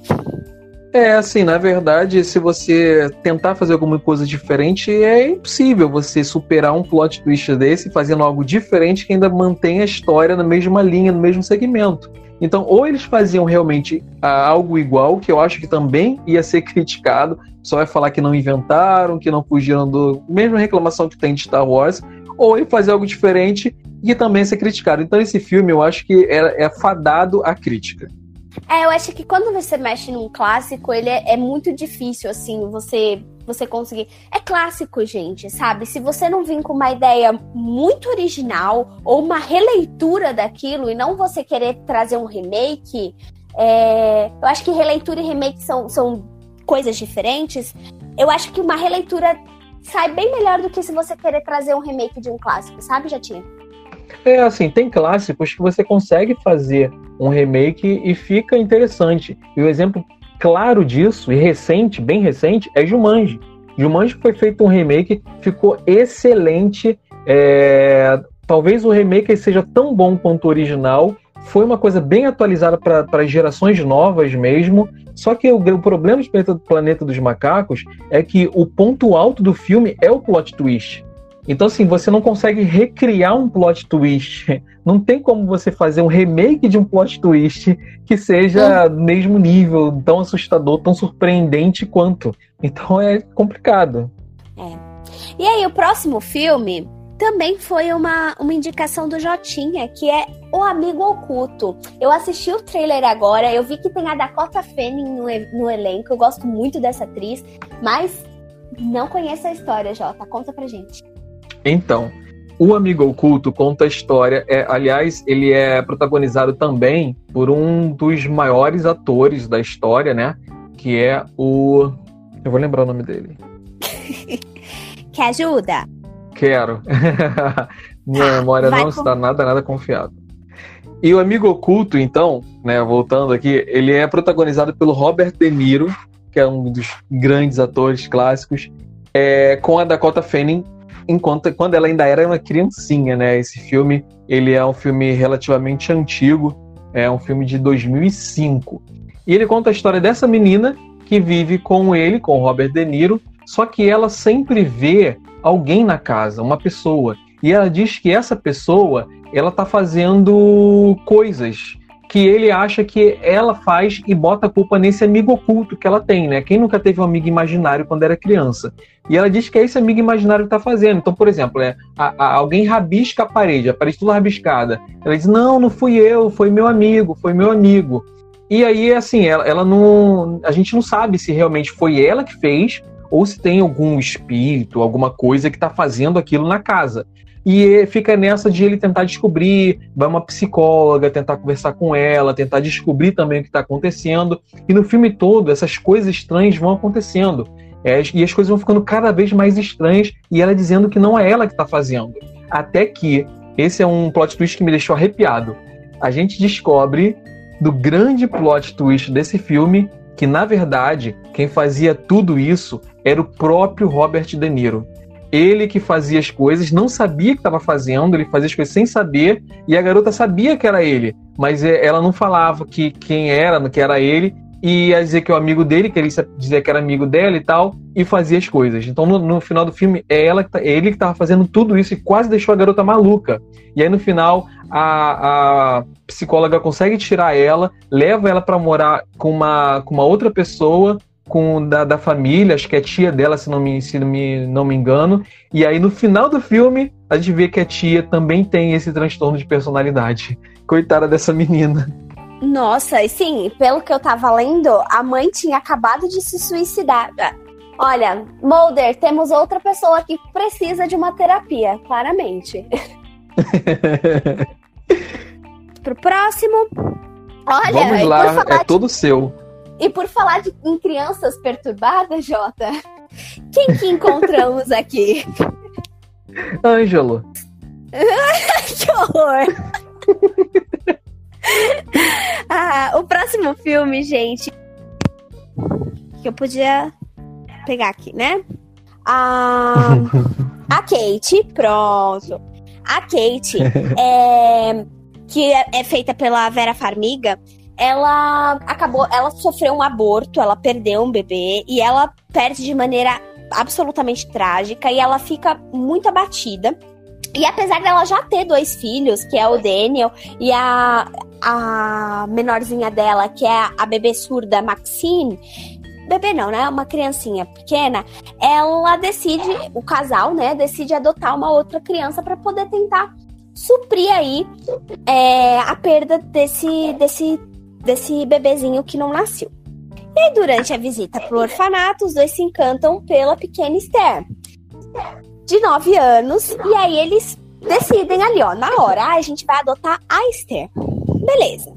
É, assim, na verdade, se você tentar fazer alguma coisa diferente, é impossível você superar um plot twist desse fazendo algo diferente que ainda mantém a história na mesma linha, no mesmo segmento. Então, ou eles faziam realmente ah, algo igual, que eu acho que também ia ser [laughs] criticado, só vai falar que não inventaram, que não fugiram do. Mesma reclamação que tem de Star Wars, ou ele fazer algo diferente e também ser criticado. Então, esse filme eu acho que é, é fadado à crítica. É, eu acho que quando você mexe num clássico, ele é, é muito difícil, assim, você você conseguir. É clássico, gente, sabe? Se você não vir com uma ideia muito original ou uma releitura daquilo e não você querer trazer um remake, é, eu acho que releitura e remake são, são coisas diferentes. Eu acho que uma releitura sai bem melhor do que se você querer trazer um remake de um clássico, sabe, Jatinha? É, assim, tem clássicos que você consegue fazer um remake e fica interessante. E o exemplo claro disso, e recente, bem recente, é Jumanji. Jumanji foi feito um remake, ficou excelente. É, Talvez o remake seja tão bom quanto o original. Foi uma coisa bem atualizada para gerações novas mesmo. Só que o, o problema Planeta, Planeta dos Macacos é que o ponto alto do filme é o plot twist. Então, assim, você não consegue recriar um plot twist. Não tem como você fazer um remake de um plot twist que seja do mesmo nível, tão assustador, tão surpreendente quanto. Então é complicado. E aí, o próximo filme também foi uma, uma indicação do Jotinha, que é O Amigo Oculto. Eu assisti o trailer agora, eu vi que tem a Dakota Fanning no, no elenco, eu gosto muito dessa atriz, mas não conheço a história, Jota. Conta pra gente. Então, o Amigo Oculto conta a história. É, aliás, ele é protagonizado também por um dos maiores atores da história, né? Que é o. Eu vou lembrar o nome dele. [laughs] Que ajuda? Quero. [laughs] Minha Tá, memória vai não com- está nada, nada confiável. E o Amigo Oculto, então, né, voltando aqui, ele é protagonizado pelo Robert De Niro, que é um dos grandes atores clássicos, é, com a Dakota Fanning, enquanto quando ela ainda era uma criancinha, né? Esse filme, ele é um filme relativamente antigo, é um filme de 2005. E ele conta a história dessa menina que vive com ele, com Robert De Niro, só que ela sempre vê alguém na casa, uma pessoa. E ela diz que essa pessoa, ela tá fazendo coisas que ele acha que ela faz e bota a culpa nesse amigo oculto que ela tem, né? Quem nunca teve um amigo imaginário quando era criança? E ela diz que é esse amigo imaginário que tá fazendo. Então, por exemplo, é, a- a- alguém rabisca a parede, a parede toda rabiscada. Ela diz: Não, não fui eu, foi meu amigo, foi meu amigo. E aí, assim, ela, ela não. A gente não sabe se realmente foi ela que fez ou se tem algum espírito, alguma coisa que tá fazendo aquilo na casa. E fica nessa de ele tentar descobrir, vai uma psicóloga tentar conversar com ela, tentar descobrir também o que está acontecendo. E no filme todo, essas coisas estranhas vão acontecendo. É, e as coisas vão ficando cada vez mais estranhas e ela dizendo que não é ela que está fazendo. Até que, esse é um plot twist que me deixou arrepiado. A gente descobre do grande plot twist desse filme que, na verdade, quem fazia tudo isso era o próprio Robert De Niro ele que fazia as coisas, não sabia que estava fazendo, ele fazia as coisas sem saber, e a garota sabia que era ele, mas é, ela não falava que quem era, que era ele, e ia dizer que é o amigo dele, que ele dizia que era amigo dela e tal, e fazia as coisas. Então no, no final do filme é ela tá, é ele que estava fazendo tudo isso e quase deixou a garota maluca. E aí no final a, a psicóloga consegue tirar ela, leva ela para morar com uma, com uma outra pessoa com da, da família, acho que é tia dela, se não me, se me, não me engano. E aí, no final do filme, a gente vê que a tia também tem esse transtorno de personalidade. Coitada dessa menina. Nossa, e sim, pelo que eu tava lendo, a mãe tinha acabado de se suicidar. Olha, Mulder, temos outra pessoa que precisa de uma terapia, claramente. [laughs] Pro próximo. Olha, Vamos por lá, falar é de todo seu. E por falar de, em crianças perturbadas, Jota, quem que encontramos aqui? Ângelo. [laughs] que horror! [laughs] [laughs] ah, o próximo filme, gente, que eu podia pegar aqui, né? Ah, [laughs] a Kate, pronto. A Kate, [laughs] é, que é, é feita pela Vera Farmiga, ela acabou, ela sofreu um aborto, ela perdeu um bebê e ela perde de maneira absolutamente trágica e ela fica muito abatida. E apesar dela já ter dois filhos, que é o Daniel e a, a menorzinha dela, que é a bebê surda Maxine, bebê não, né? Uma criancinha pequena, ela decide, o casal, né, decide adotar uma outra criança para poder tentar suprir aí é, a perda desse, desse, desse bebezinho que não nasceu. E aí, durante a visita pro orfanato, os dois se encantam pela pequena Esther, de 9 anos, e aí eles decidem ali, ó, na hora, ah, a gente vai adotar a Esther. Beleza.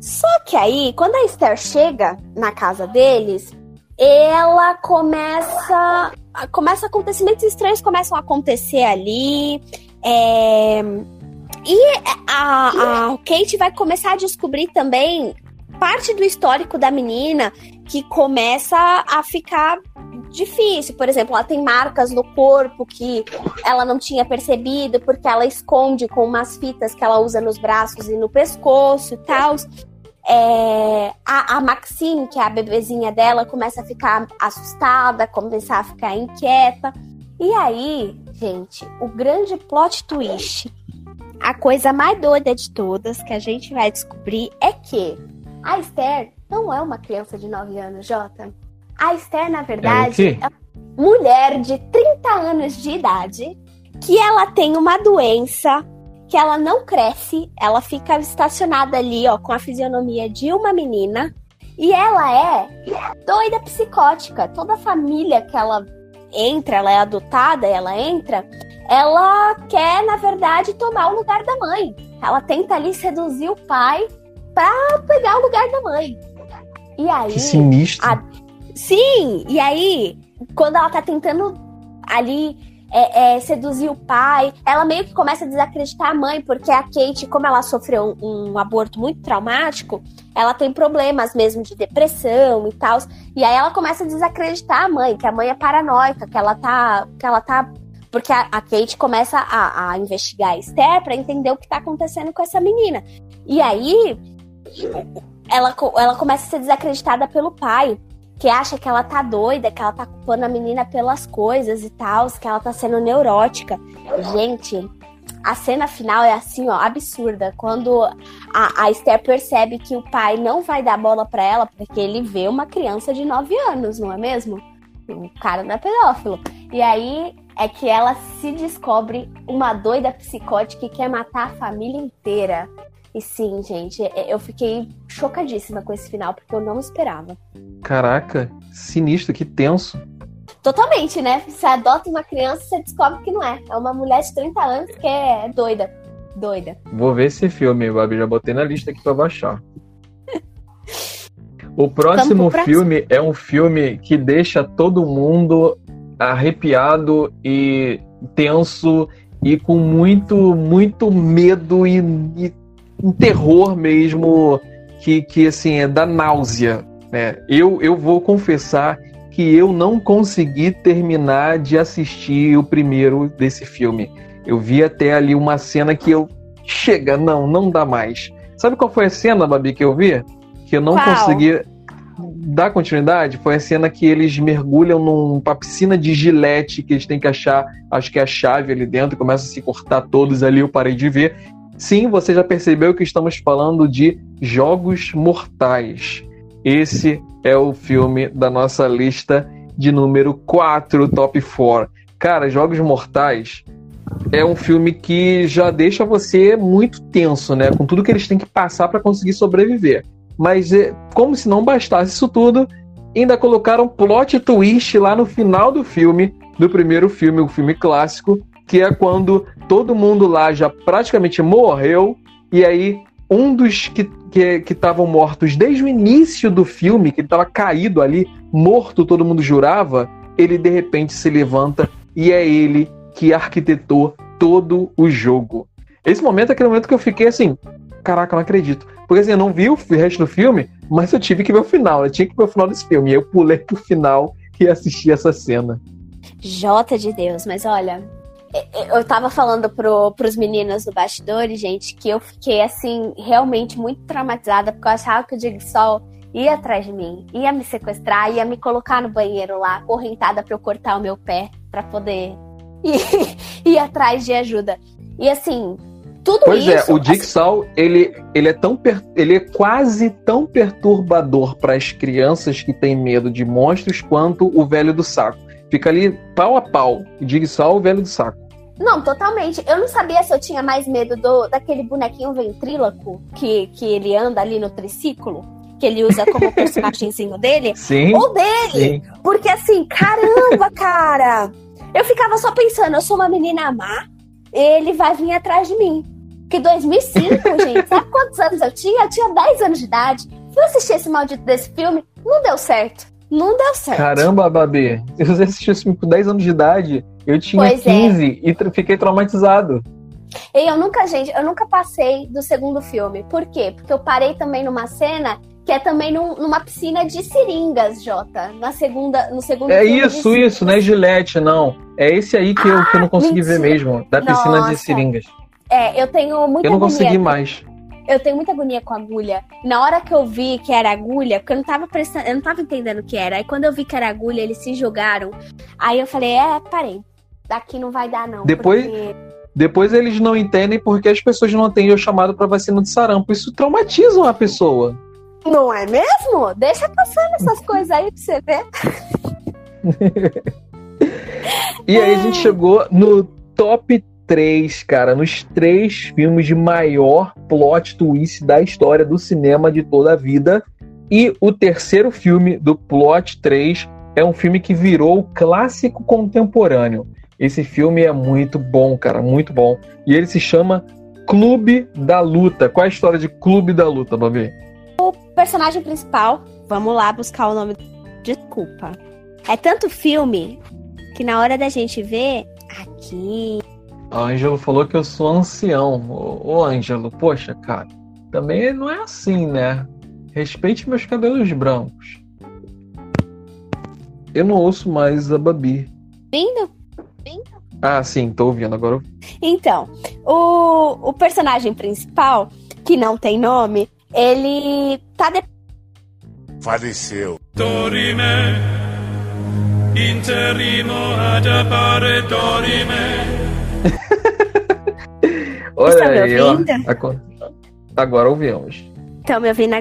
Só que aí, quando a Esther chega na casa deles, ela começa. Começa acontecimentos estranhos começam a acontecer ali. É, e a, a Kate vai começar a descobrir também parte do histórico da menina que começa a ficar difícil. Por exemplo, ela tem marcas no corpo que ela não tinha percebido porque ela esconde com umas fitas que ela usa nos braços e no pescoço e tal. É, a, a Maxine, que é a bebezinha dela, começa a ficar assustada, começar a ficar inquieta. E aí, gente, o grande plot twist, a coisa mais doida de todas que a gente vai descobrir é que a Esther não é uma criança de 9 anos, Jota. A Esther, na verdade, É é uma mulher de 30 anos de idade que ela tem uma doença que ela não cresce, ela fica estacionada ali, ó, com a fisionomia de uma menina. E ela é doida psicótica. Toda a família que ela entra, ela é adotada, ela entra, ela quer, na verdade, tomar o lugar da mãe. Ela tenta ali seduzir o pai pra pegar o lugar da mãe. E aí. Que sinistro. a- Sim, e aí, quando ela tá tentando ali é, é, seduzir o pai. Ela meio que começa a desacreditar a mãe, porque a Kate, como ela sofreu um, um aborto muito traumático, ela tem problemas mesmo de depressão e tal. E aí ela começa a desacreditar a mãe, que a mãe é paranoica, que ela tá. Que ela tá porque a, a Kate começa a, a investigar a Esther pra entender o que tá acontecendo com essa menina. E aí ela, ela começa a ser desacreditada pelo pai que acha que ela tá doida, que ela tá culpando a menina pelas coisas e tal, que ela tá sendo neurótica. Gente, a cena final é assim, ó, absurda. Quando a, a Esther percebe que o pai não vai dar bola para ela, porque ele vê uma criança de 9 anos, não é mesmo? O cara não é pedófilo. E aí é que ela se descobre uma doida psicótica que quer matar a família inteira. E sim, gente, é, eu fiquei chocadíssima com esse final, porque eu não esperava. Caraca, sinistro, que tenso. Totalmente, né? Você adota uma criança, você descobre que não é. É uma mulher de 30 anos que é doida. Doida. Vou ver esse filme, Babi. Já botei na lista aqui pra baixar. o próximo filme é um filme que deixa todo mundo arrepiado e tenso e com muito, muito medo e, e um terror mesmo que, que assim é da náusea. Né? Eu, eu vou confessar que eu não consegui terminar de assistir o primeiro desse filme. Eu vi até ali uma cena que eu chega, não, não dá mais. Sabe qual foi a cena, Babi, que eu vi? Que eu não qual? consegui dar continuidade? Foi a cena que eles mergulham numa piscina de gilete, que eles têm que achar, acho que é a chave ali dentro, e começam a se cortar todos ali, eu parei de ver. Sim, você já percebeu que estamos falando de Jogos Mortais. Esse é o filme da nossa lista de número 4, top 4. Cara, Jogos Mortais é um filme que já deixa você muito tenso, né? Com tudo que eles têm que passar para conseguir sobreviver. Mas é, como se não bastasse isso tudo, ainda colocaram plot twist lá no final do filme, do primeiro filme, o filme clássico, que é quando todo mundo lá já praticamente morreu, e aí um dos que que estavam mortos desde o início do filme, que ele estava caído ali, morto, todo mundo jurava, ele de repente se levanta e é ele que arquitetou todo o jogo. Esse momento é aquele momento que eu fiquei assim, caraca, não acredito. Porque assim, eu não vi o resto do filme, mas eu tive que ver o final, eu tinha que ver o final desse filme. E eu pulei pro final e assisti essa cena. Jota de Deus, mas olha, eu tava falando pro, pros meninos do bastidores, gente, que eu fiquei, assim, realmente muito traumatizada, porque eu achava que o Jigsaw ia atrás de mim, ia me sequestrar, ia me colocar no banheiro lá, correntada pra eu cortar o meu pé, pra poder [laughs] ir, ir atrás de ajuda. E assim, tudo pois isso... Pois é, o Jigsaw, assim... ele, ele, é tão per... ele é quase tão perturbador para as crianças que têm medo de monstros quanto o velho do saco. Fica ali pau a pau. Diga só o velho do saco. Não, totalmente. Eu não sabia se eu tinha mais medo do daquele bonequinho ventríloco que, que ele anda ali no triciclo, que ele usa como [laughs] personagemzinho dele. Sim. Ou dele. Sim. Porque assim, caramba, cara. Eu ficava só pensando, eu sou uma menina má, ele vai vir atrás de mim. Que 2005, [laughs] gente, sabe quantos anos eu tinha? Eu tinha 10 anos de idade. Fui assistir esse maldito desse filme, não deu certo. Não deu certo. Caramba, Babi. Eu assisti esse filme com 10 anos de idade. Eu tinha pois 15 é. e fiquei traumatizado. E eu nunca, gente, eu nunca passei do segundo filme. Por quê? Porque eu parei também numa cena que é também num, numa piscina de seringas, Jota. Na segunda, no segundo É isso, isso, não é Gillette, não. É esse aí que, ah, eu, que eu não consegui mentira. ver mesmo, da piscina Nossa. de seringas. É, eu tenho muita Eu não consegui mais eu tenho muita agonia com agulha. Na hora que eu vi que era agulha, porque eu não tava prestando, eu não tava entendendo o que era. Aí quando eu vi que era agulha, eles se jogaram. Aí eu falei, é, parei. Daqui não vai dar, não. Depois. Porque... Depois eles não entendem porque as pessoas não atendem o chamado para vacina de sarampo. Isso traumatiza uma pessoa. Não é mesmo? Deixa passando essas coisas aí pra você ver. [laughs] e aí a gente chegou no top três, cara, nos três filmes de maior plot twist da história do cinema de toda a vida. E o terceiro filme do plot 3 é um filme que virou clássico contemporâneo. Esse filme é muito bom, cara, muito bom. E ele se chama Clube da Luta. Qual é a história de Clube da Luta, Babi? O personagem principal, vamos lá buscar o nome. Desculpa. É tanto filme que na hora da gente ver, aqui. O Ângelo falou que eu sou ancião. Ô, ô Ângelo, poxa, cara, também não é assim, né? Respeite meus cabelos brancos. Eu não ouço mais a Babi. Vindo? Ah, sim, tô ouvindo agora. Então, o, o personagem principal, que não tem nome, ele tá de... Faleceu. Dorime, interimo ad appare dorime. Olha me aí, ó. Agora ouvimos. Estão me ouvindo?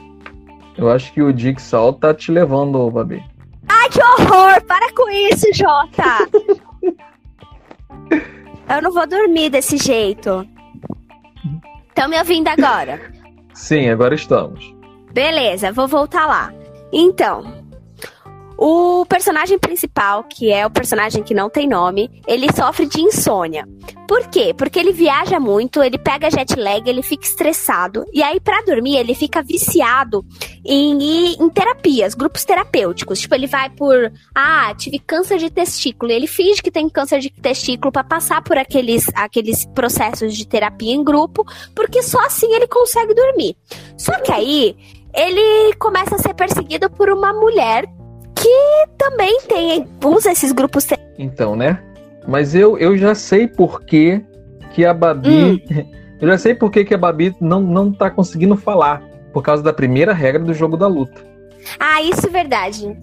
Eu acho que o Dixal tá te levando, Babi. Ai, que horror! Para com isso, Jota! [laughs] Eu não vou dormir desse jeito. Estão me ouvindo agora? Sim, agora estamos. Beleza, vou voltar lá. Então, o personagem principal, que é o personagem que não tem nome, ele sofre de insônia. Por quê? Porque ele viaja muito, ele pega jet lag, ele fica estressado. E aí, pra dormir, ele fica viciado em em terapias, grupos terapêuticos. Tipo, ele vai por. Ah, tive câncer de testículo. E ele finge que tem câncer de testículo pra passar por aqueles, aqueles processos de terapia em grupo, porque só assim ele consegue dormir. Só que aí, ele começa a ser perseguido por uma mulher que também tem usa esses grupos Então, né? Mas eu, eu já sei por que, que a Babi. [laughs] Eu já sei por que, que a Babi não, não tá conseguindo falar. Por causa da primeira regra do jogo da luta. Ah, isso é verdade.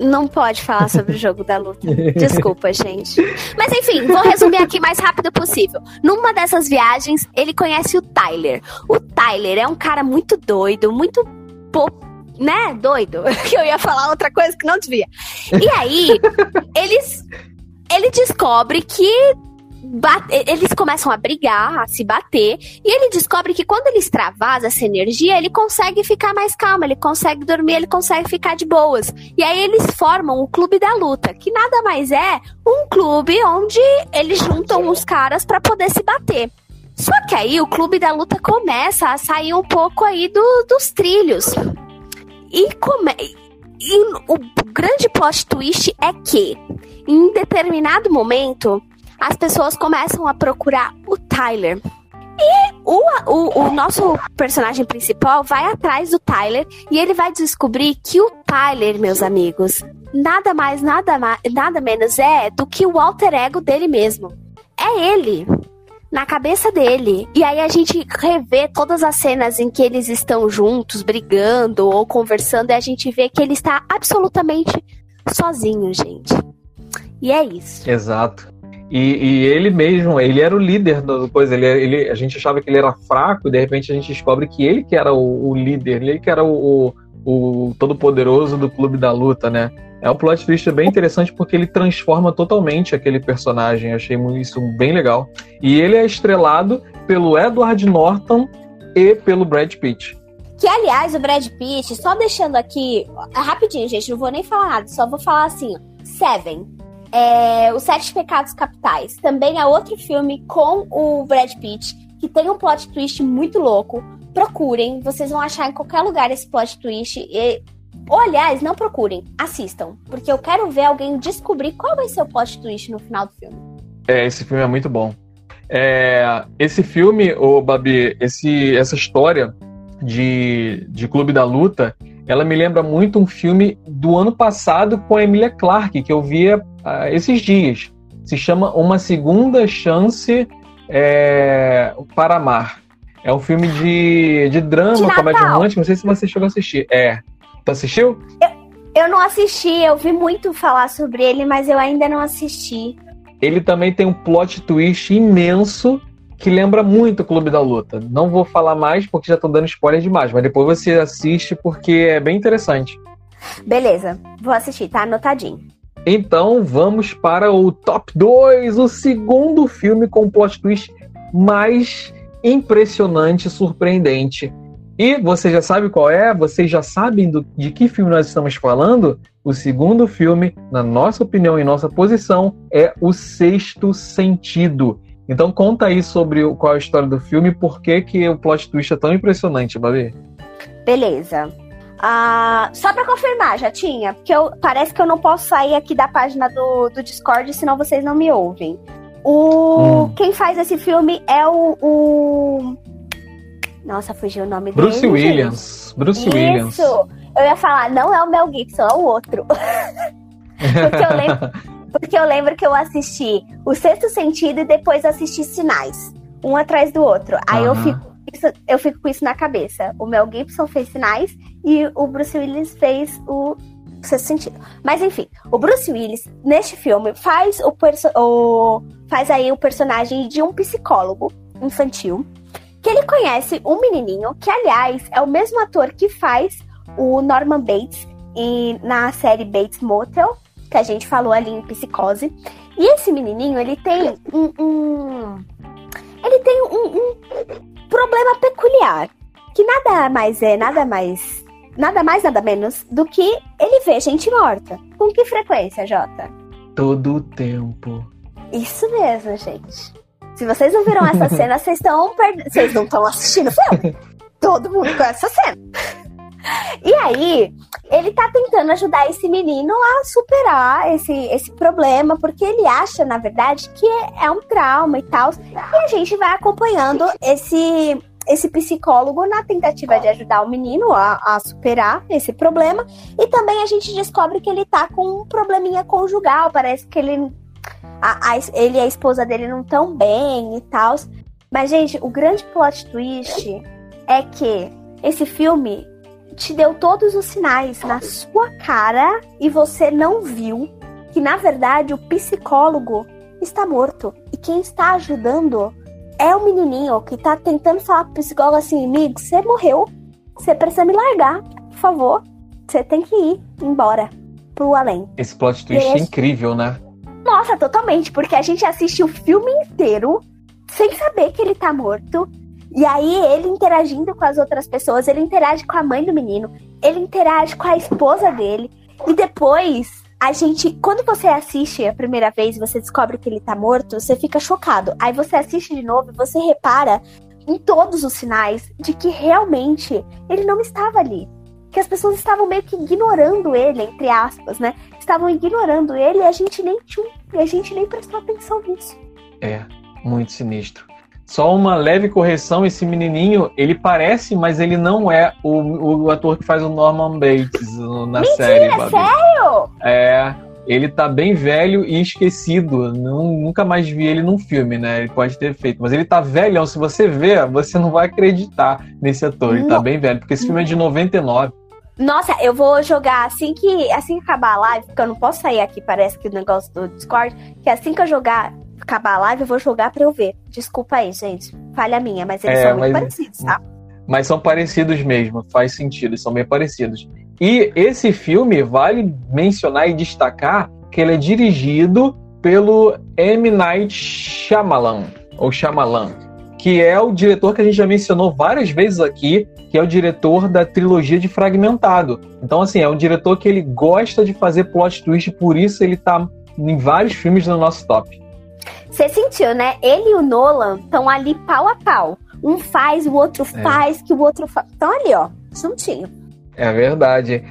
Não pode falar sobre o jogo da luta. [laughs] Desculpa, gente. Mas enfim, vou resumir aqui o mais rápido possível. Numa dessas viagens, ele conhece o Tyler. O Tyler é um cara muito doido, muito né, doido. [laughs] Que eu ia falar outra coisa que não devia. E aí, [laughs] eles ele descobre que ba- eles começam a brigar, a se bater, e ele descobre que quando ele extravasa essa energia, ele consegue ficar mais calmo, ele consegue dormir, ele consegue ficar de boas. E aí eles formam o Clube da Luta, que nada mais é um clube onde eles juntam os caras pra poder se bater. Só que aí o Clube da Luta começa a sair um pouco aí do- dos trilhos. E, e o grande plot twist é que, em determinado momento, as pessoas começam a procurar o Tyler. E o, o, o nosso personagem principal vai atrás do Tyler e ele vai descobrir que o Tyler, meus amigos, nada mais, nada, nada menos é do que o alter ego dele mesmo. É ele. Na cabeça dele. E aí a gente revê todas as cenas em que eles estão juntos, brigando ou conversando, e a gente vê que ele está absolutamente sozinho, gente. E é isso. Exato. E, e ele mesmo, ele era o líder do coisa. Ele, ele, a gente achava que ele era fraco, e de repente a gente descobre que ele que era o, o líder, ele que era o, o, o todo-poderoso do clube da luta, né? É um plot twist bem interessante porque ele transforma totalmente aquele personagem. Eu achei isso bem legal. E ele é estrelado pelo Edward Norton e pelo Brad Pitt. Que, aliás, o Brad Pitt, só deixando aqui, rapidinho, gente, não vou nem falar nada, só vou falar assim, Seven. É, Os Sete Pecados Capitais. Também é outro filme com o Brad Pitt, que tem um plot twist muito louco. Procurem, vocês vão achar em qualquer lugar esse plot twist. E... Ou, aliás, não procurem, assistam. Porque eu quero ver alguém descobrir qual vai ser o plot twist no final do filme. É, esse filme é muito bom. É, esse filme, ô Babi, esse, essa história de, de Clube da Luta, ela me lembra muito um filme do ano passado com a Emilia Clarke, que eu via ah, esses dias. Se chama Uma Segunda Chance é, para Amar. É um filme de, de drama, De comédia romântica. Não sei se você chegou a assistir. É. Tu assistiu? Eu não assisti, eu vi muito falar sobre ele, mas eu ainda não assisti. ele também tem um plot twist imenso que lembra muito o Clube da Luta. Não vou falar mais porque já tô dando spoiler demais, mas depois você assiste porque é bem interessante. Beleza, vou assistir, tá anotadinho. Então vamos para o top 2, o segundo filme com o plot twist mais impressionante surpreendente. E você já sabe qual é? Vocês já sabem do- de que filme nós estamos falando? O segundo filme, na nossa opinião e nossa posição, é O Sexto Sentido. Então conta aí sobre o- qual é a história do filme e por que, que o plot twist é tão impressionante, Babi. Beleza. Ah, só pra confirmar, já tinha? Porque eu, parece que eu não posso sair aqui da página do, do Discord, senão vocês não me ouvem. O quem faz esse filme é o, o... Nossa, fugiu o nome Bruce dele. gente. Williams. Bruce Williams. Isso. Eu ia falar, não é o Mel Gibson, é o outro. [laughs] porque, eu lembro, porque eu lembro que eu assisti O Sexto Sentido e depois assisti Sinais. Um atrás do outro. Aí eu Aham. fico, isso- eu fico com isso na cabeça. O Mel Gibson fez Sinais e o Bruce Willis fez o Sexto Sentido. Mas enfim, o Bruce Willis, neste filme, faz o, o faz aí o personagem de um psicólogo infantil que ele conhece um menininho que, aliás, é o mesmo ator que faz o Norman Bates em- na série Bates Motel, que a gente falou ali em Psicose. E esse menininho, ele tem um. um- ele tem um, um problema peculiar. Que nada mais é, nada mais. Nada mais, nada menos do que ele vê gente morta. Com que frequência, Jota? Todo o tempo. Isso mesmo, gente. Se vocês não viram essa [laughs] cena, vocês estão perdendo. Vocês não estão assistindo o filme. [laughs] Todo mundo com essa cena. E aí, ele tá tentando ajudar esse menino a superar esse, esse problema, porque ele acha, na verdade, que é um trauma e tal. E a gente vai acompanhando esse, esse psicólogo na tentativa de ajudar o menino a, a superar esse problema. E também a gente descobre que ele tá com um probleminha conjugal. Parece que ele a- a ele e a esposa dele não tão bem e tal. Mas, gente, o grande plot twist é que esse filme te deu todos os sinais na sua cara e você não viu que, na verdade, o psicólogo está morto. E quem está ajudando é o menininho que tá tentando falar pro psicólogo assim: amigo, você morreu. Você precisa me largar, por favor. Você tem que ir embora pro além. Esse plot twist é incrível, né? Nossa, totalmente, porque a gente assiste o filme inteiro sem saber que ele tá morto. E aí ele interagindo com as outras pessoas, ele interage com a mãe do menino, ele interage com a esposa dele. E depois, a gente, quando você assiste a primeira vez e você descobre que ele tá morto, você fica chocado. Aí você assiste de novo e você repara em todos os sinais de que realmente ele não estava ali. Que as pessoas estavam meio que ignorando ele, entre aspas, né? estavam ignorando ele e a gente nem tinha, a gente nem prestou atenção nisso. É, muito sinistro. Só uma leve correção, esse menininho, ele parece, mas ele não é o, o ator que faz o Norman Bates na Mentira, série. é Babi. sério? É, ele tá bem velho e esquecido. Não- nunca mais vi ele num filme, né? Ele pode ter feito. Mas ele tá velhão. Se você ver, você não vai acreditar nesse ator. Ele tá bem velho, porque esse filme é de 99. Nossa, eu vou jogar assim que assim que acabar a live, porque eu não posso sair aqui, parece que o negócio do Discord, que assim que eu jogar, acabar a live, eu vou jogar pra eu ver. Desculpa aí, gente. Falha minha, mas eles É, são muito mas- parecidos, tá? Mas são parecidos mesmo, faz sentido, são bem parecidos. E esse filme, vale mencionar e destacar que ele é dirigido pelo M. Night Shyamalan, ou Shyamalan, que é o diretor que a gente já mencionou várias vezes aqui, que é o diretor da trilogia de Fragmentado. Então, assim, é um diretor que ele gosta de fazer plot twist, por isso ele tá em vários filmes no nosso top. Você sentiu, né? Ele e o Nolan estão ali pau a pau. Um faz, o outro faz, que o outro faz. Estão ali, ó, juntinho. É verdade.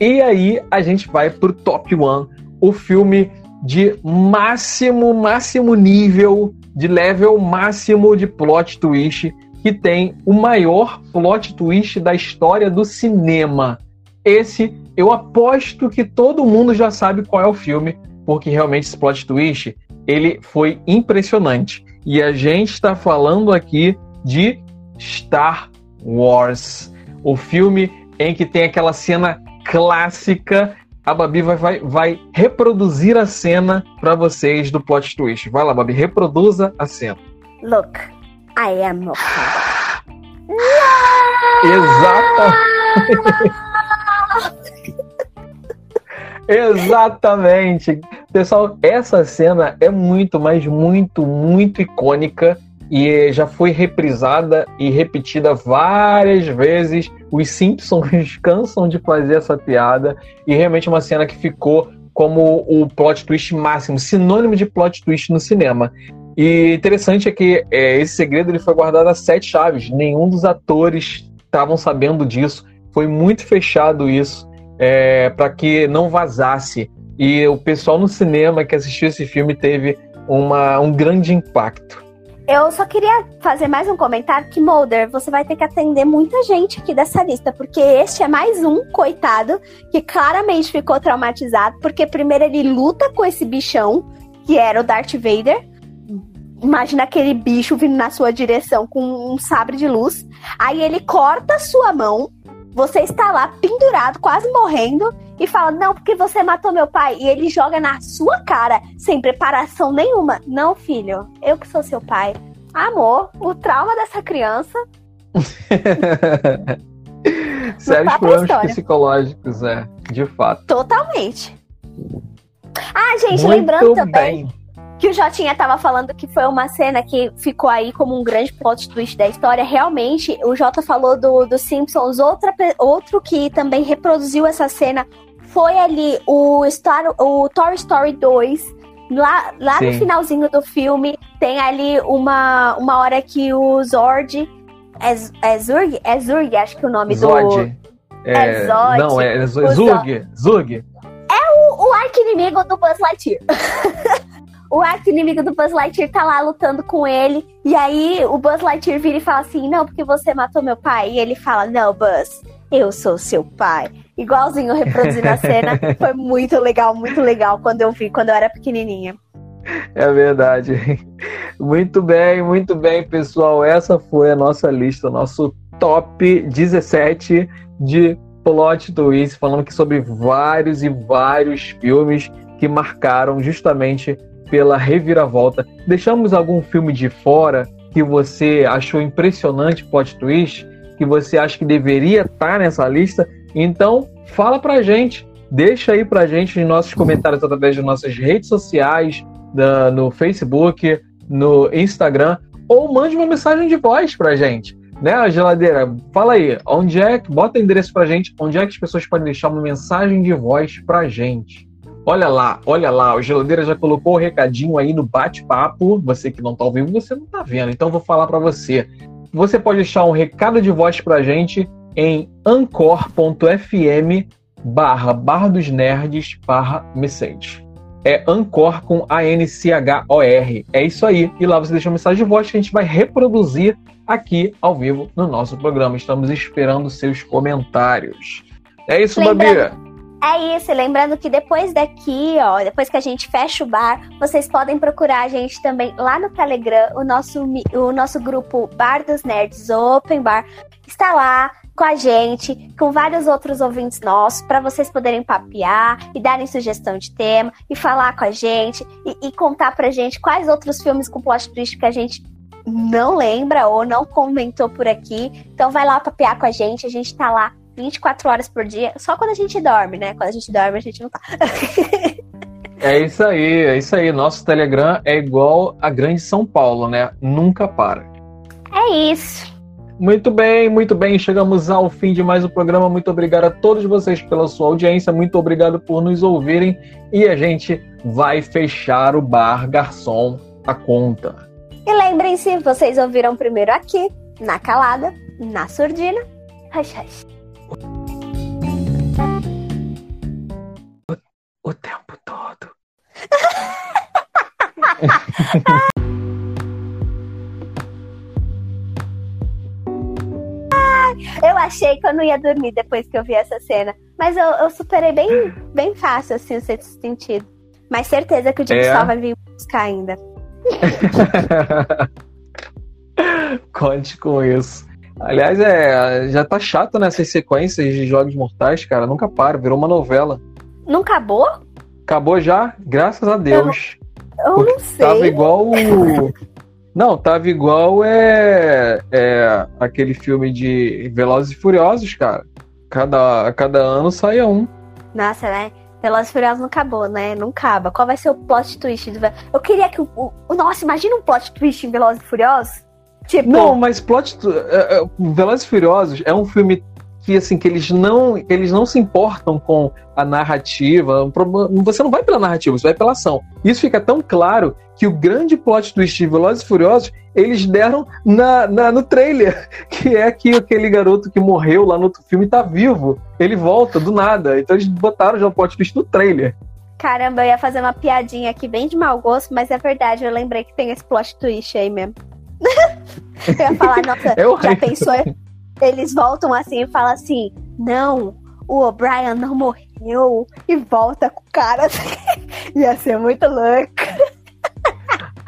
E aí a gente vai pro top one, o filme de máximo, máximo nível, de level máximo de plot twist, que tem o maior plot twist da história do cinema. Esse, eu aposto que todo mundo já sabe qual é o filme, porque realmente esse plot twist, ele foi impressionante. E a gente está falando aqui de Star Wars, o filme em que tem aquela cena clássica. A Babi vai, vai, vai reproduzir a cena para vocês do plot twist. Vai lá, Babi, reproduza a cena. Look, I am. [gasps] Exata... [laughs] [laughs] Exatamente. Pessoal, essa cena é muito, mas muito, muito icônica e já foi reprisada e repetida várias vezes. Os Simpsons [laughs] cansam de fazer essa piada e realmente é uma cena que ficou como o plot twist máximo, sinônimo de plot twist no cinema. E interessante é que é, esse segredo ele foi guardado a sete chaves. Nenhum dos atores estavam sabendo disso. Foi muito fechado isso é, para que não vazasse. E o pessoal no cinema que assistiu esse filme teve uma, um grande impacto. Eu só queria fazer mais um comentário que, Mulder, você vai ter que atender muita gente aqui dessa lista, porque este é mais um, coitado, que claramente ficou traumatizado, porque primeiro ele luta com esse bichão, que era o Darth Vader. Imagina aquele bicho vindo na sua direção com um sabre de luz. Aí ele corta a sua mão, você está lá pendurado, quase morrendo, e fala: Não, porque você matou meu pai. E ele joga na sua cara, sem preparação nenhuma. Não, filho, eu que sou seu pai. Amor, o trauma dessa criança. [laughs] Sérios problemas psicológicos, é, de fato. Totalmente. Ah, gente, Muito lembrando também. bem. Que o Jotinha tava falando que foi uma cena que ficou aí como um grande plot twist da história. Realmente, o Jota falou do, do Simpsons. Outra, outro que também reproduziu essa cena foi ali o, Star, o Toy Story 2. Lá, lá no finalzinho do filme, tem ali uma, uma hora que o Zord. É, é Zurg? É Zurg, acho que é o nome do. Zod. É Zod. Não, é O Zurg. Zurg. o, o arqui-inimigo do Buzz Lightyear. [laughs] o arqui-inimigo do Buzz Lightyear tá lá lutando com ele. E aí o Buzz Lightyear vira e fala assim: Não, porque você matou meu pai. E ele fala: Não, Buzz, eu sou seu pai. Igualzinho reproduzindo a cena. [laughs] Foi muito legal, muito legal quando eu vi, quando eu era pequenininha. É verdade. Muito bem, muito bem, pessoal. Essa foi a nossa lista, nosso top 17 de plot twist, falando aqui sobre vários e vários filmes que marcaram justamente pela reviravolta. Deixamos algum filme de fora que você achou impressionante plot twist, que você acha que deveria estar nessa lista? Então, fala pra gente. Deixa aí pra gente nos nossos comentários através de nossas redes sociais, da- no Facebook, no Instagram, ou mande uma mensagem de voz pra gente. Né, geladeira? Fala aí, onde é que. Bota endereço pra gente, onde é que as pessoas podem deixar uma mensagem de voz pra gente. Olha lá, olha lá, o geladeira já colocou o recadinho aí no bate-papo. Você que não tá ao vivo, você não tá vendo, então eu vou falar pra você. Você pode deixar um recado de voz pra gente em ancor.fm barra Bar dos Nerds barra message. É Ancor com A-N-C-H-O-R. É isso aí. E lá você deixa uma mensagem de voz que a gente vai reproduzir aqui ao vivo no nosso programa. Estamos esperando seus comentários. É isso, Lembrando- Babi. É isso, lembrando que depois daqui, ó, depois que a gente fecha o bar, vocês podem procurar a gente também lá no Telegram, o nosso, o nosso grupo Bar dos Nerds Open Bar está lá com a gente, com vários outros ouvintes nossos, para vocês poderem papear e darem sugestão de tema e falar com a gente e, e contar pra gente quais outros filmes com plot twist que a gente não lembra ou não comentou por aqui. Então vai lá papear com a gente, a gente tá lá 24 horas por dia, só quando a gente dorme, né? Quando a gente dorme, a gente não tá. [laughs] É isso aí, é isso aí. Nosso Telegram é igual a Grande São Paulo, né? Nunca para. É isso. Muito bem, muito bem. Chegamos ao fim de mais um programa. Muito obrigado a todos vocês pela sua audiência. Muito obrigado por nos ouvirem. E a gente vai fechar o bar garçom a conta. E lembrem-se, vocês ouviram primeiro aqui, na calada, na surdina. Hush, hush. O tempo todo. [laughs] Eu achei que eu não ia dormir depois que eu vi essa cena. Mas eu, eu superei bem, bem fácil, assim, o sentido. Mas certeza que o Jim É? só vai vir buscar ainda. [laughs] Conte com isso. Aliás, é, já tá chato nessas sequências de jogos mortais, cara. Nunca para, virou uma novela. Não acabou? Acabou já? Graças a Deus. Eu Porque não sei. Tava igual o. [laughs] Não, tava igual é, é aquele filme de Velozes e Furiosos, cara. Cada, cada ano saia um. Nossa, né? Velozes e Furiosos não acabou, né? Não acaba. Qual vai ser o plot twist do Eu queria que o, o- o- Nossa, imagina um plot twist em Velozes e Furiosos. Tipo, Não, mas plot. é, é, Velozes e Furiosos é um filme que assim que eles não que eles não se importam com a narrativa. Você não vai pela narrativa, você vai pela ação. Isso fica tão claro que o grande plot twist de Velozes e Furiosos eles deram na, na- no trailer, [laughs] que é que aquele garoto que morreu lá no outro filme tá vivo. Ele volta do nada. Então eles botaram já o plot twist no trailer. Caramba, eu ia fazer uma piadinha aqui bem de mau gosto, mas é verdade, eu lembrei que tem esse plot twist aí mesmo. [laughs] eu ia falar, nossa, É já pensou? Eles voltam assim e falam assim: não, o O'Brien não morreu. E volta com o cara. [laughs] ia ser muito louco.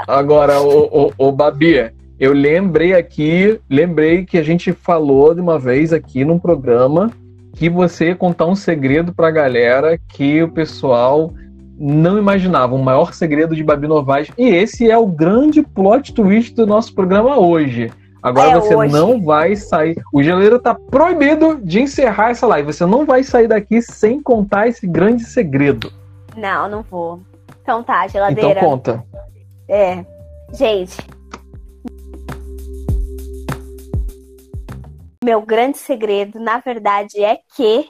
Agora, o, o, o Babi, eu lembrei aqui, lembrei que a gente falou de uma vez aqui num programa que você ia contar um segredo pra galera que o pessoal não imaginava, o maior segredo de Babi Novaes. E esse é o grande plot twist do nosso programa hoje. Agora É você hoje. não vai sair. O geleiro tá proibido de encerrar essa live. Você não vai sair daqui sem contar esse grande segredo. Não, não vou. Então tá, Então geladeira. conta. É. Gente. Meu grande segredo, na verdade, é que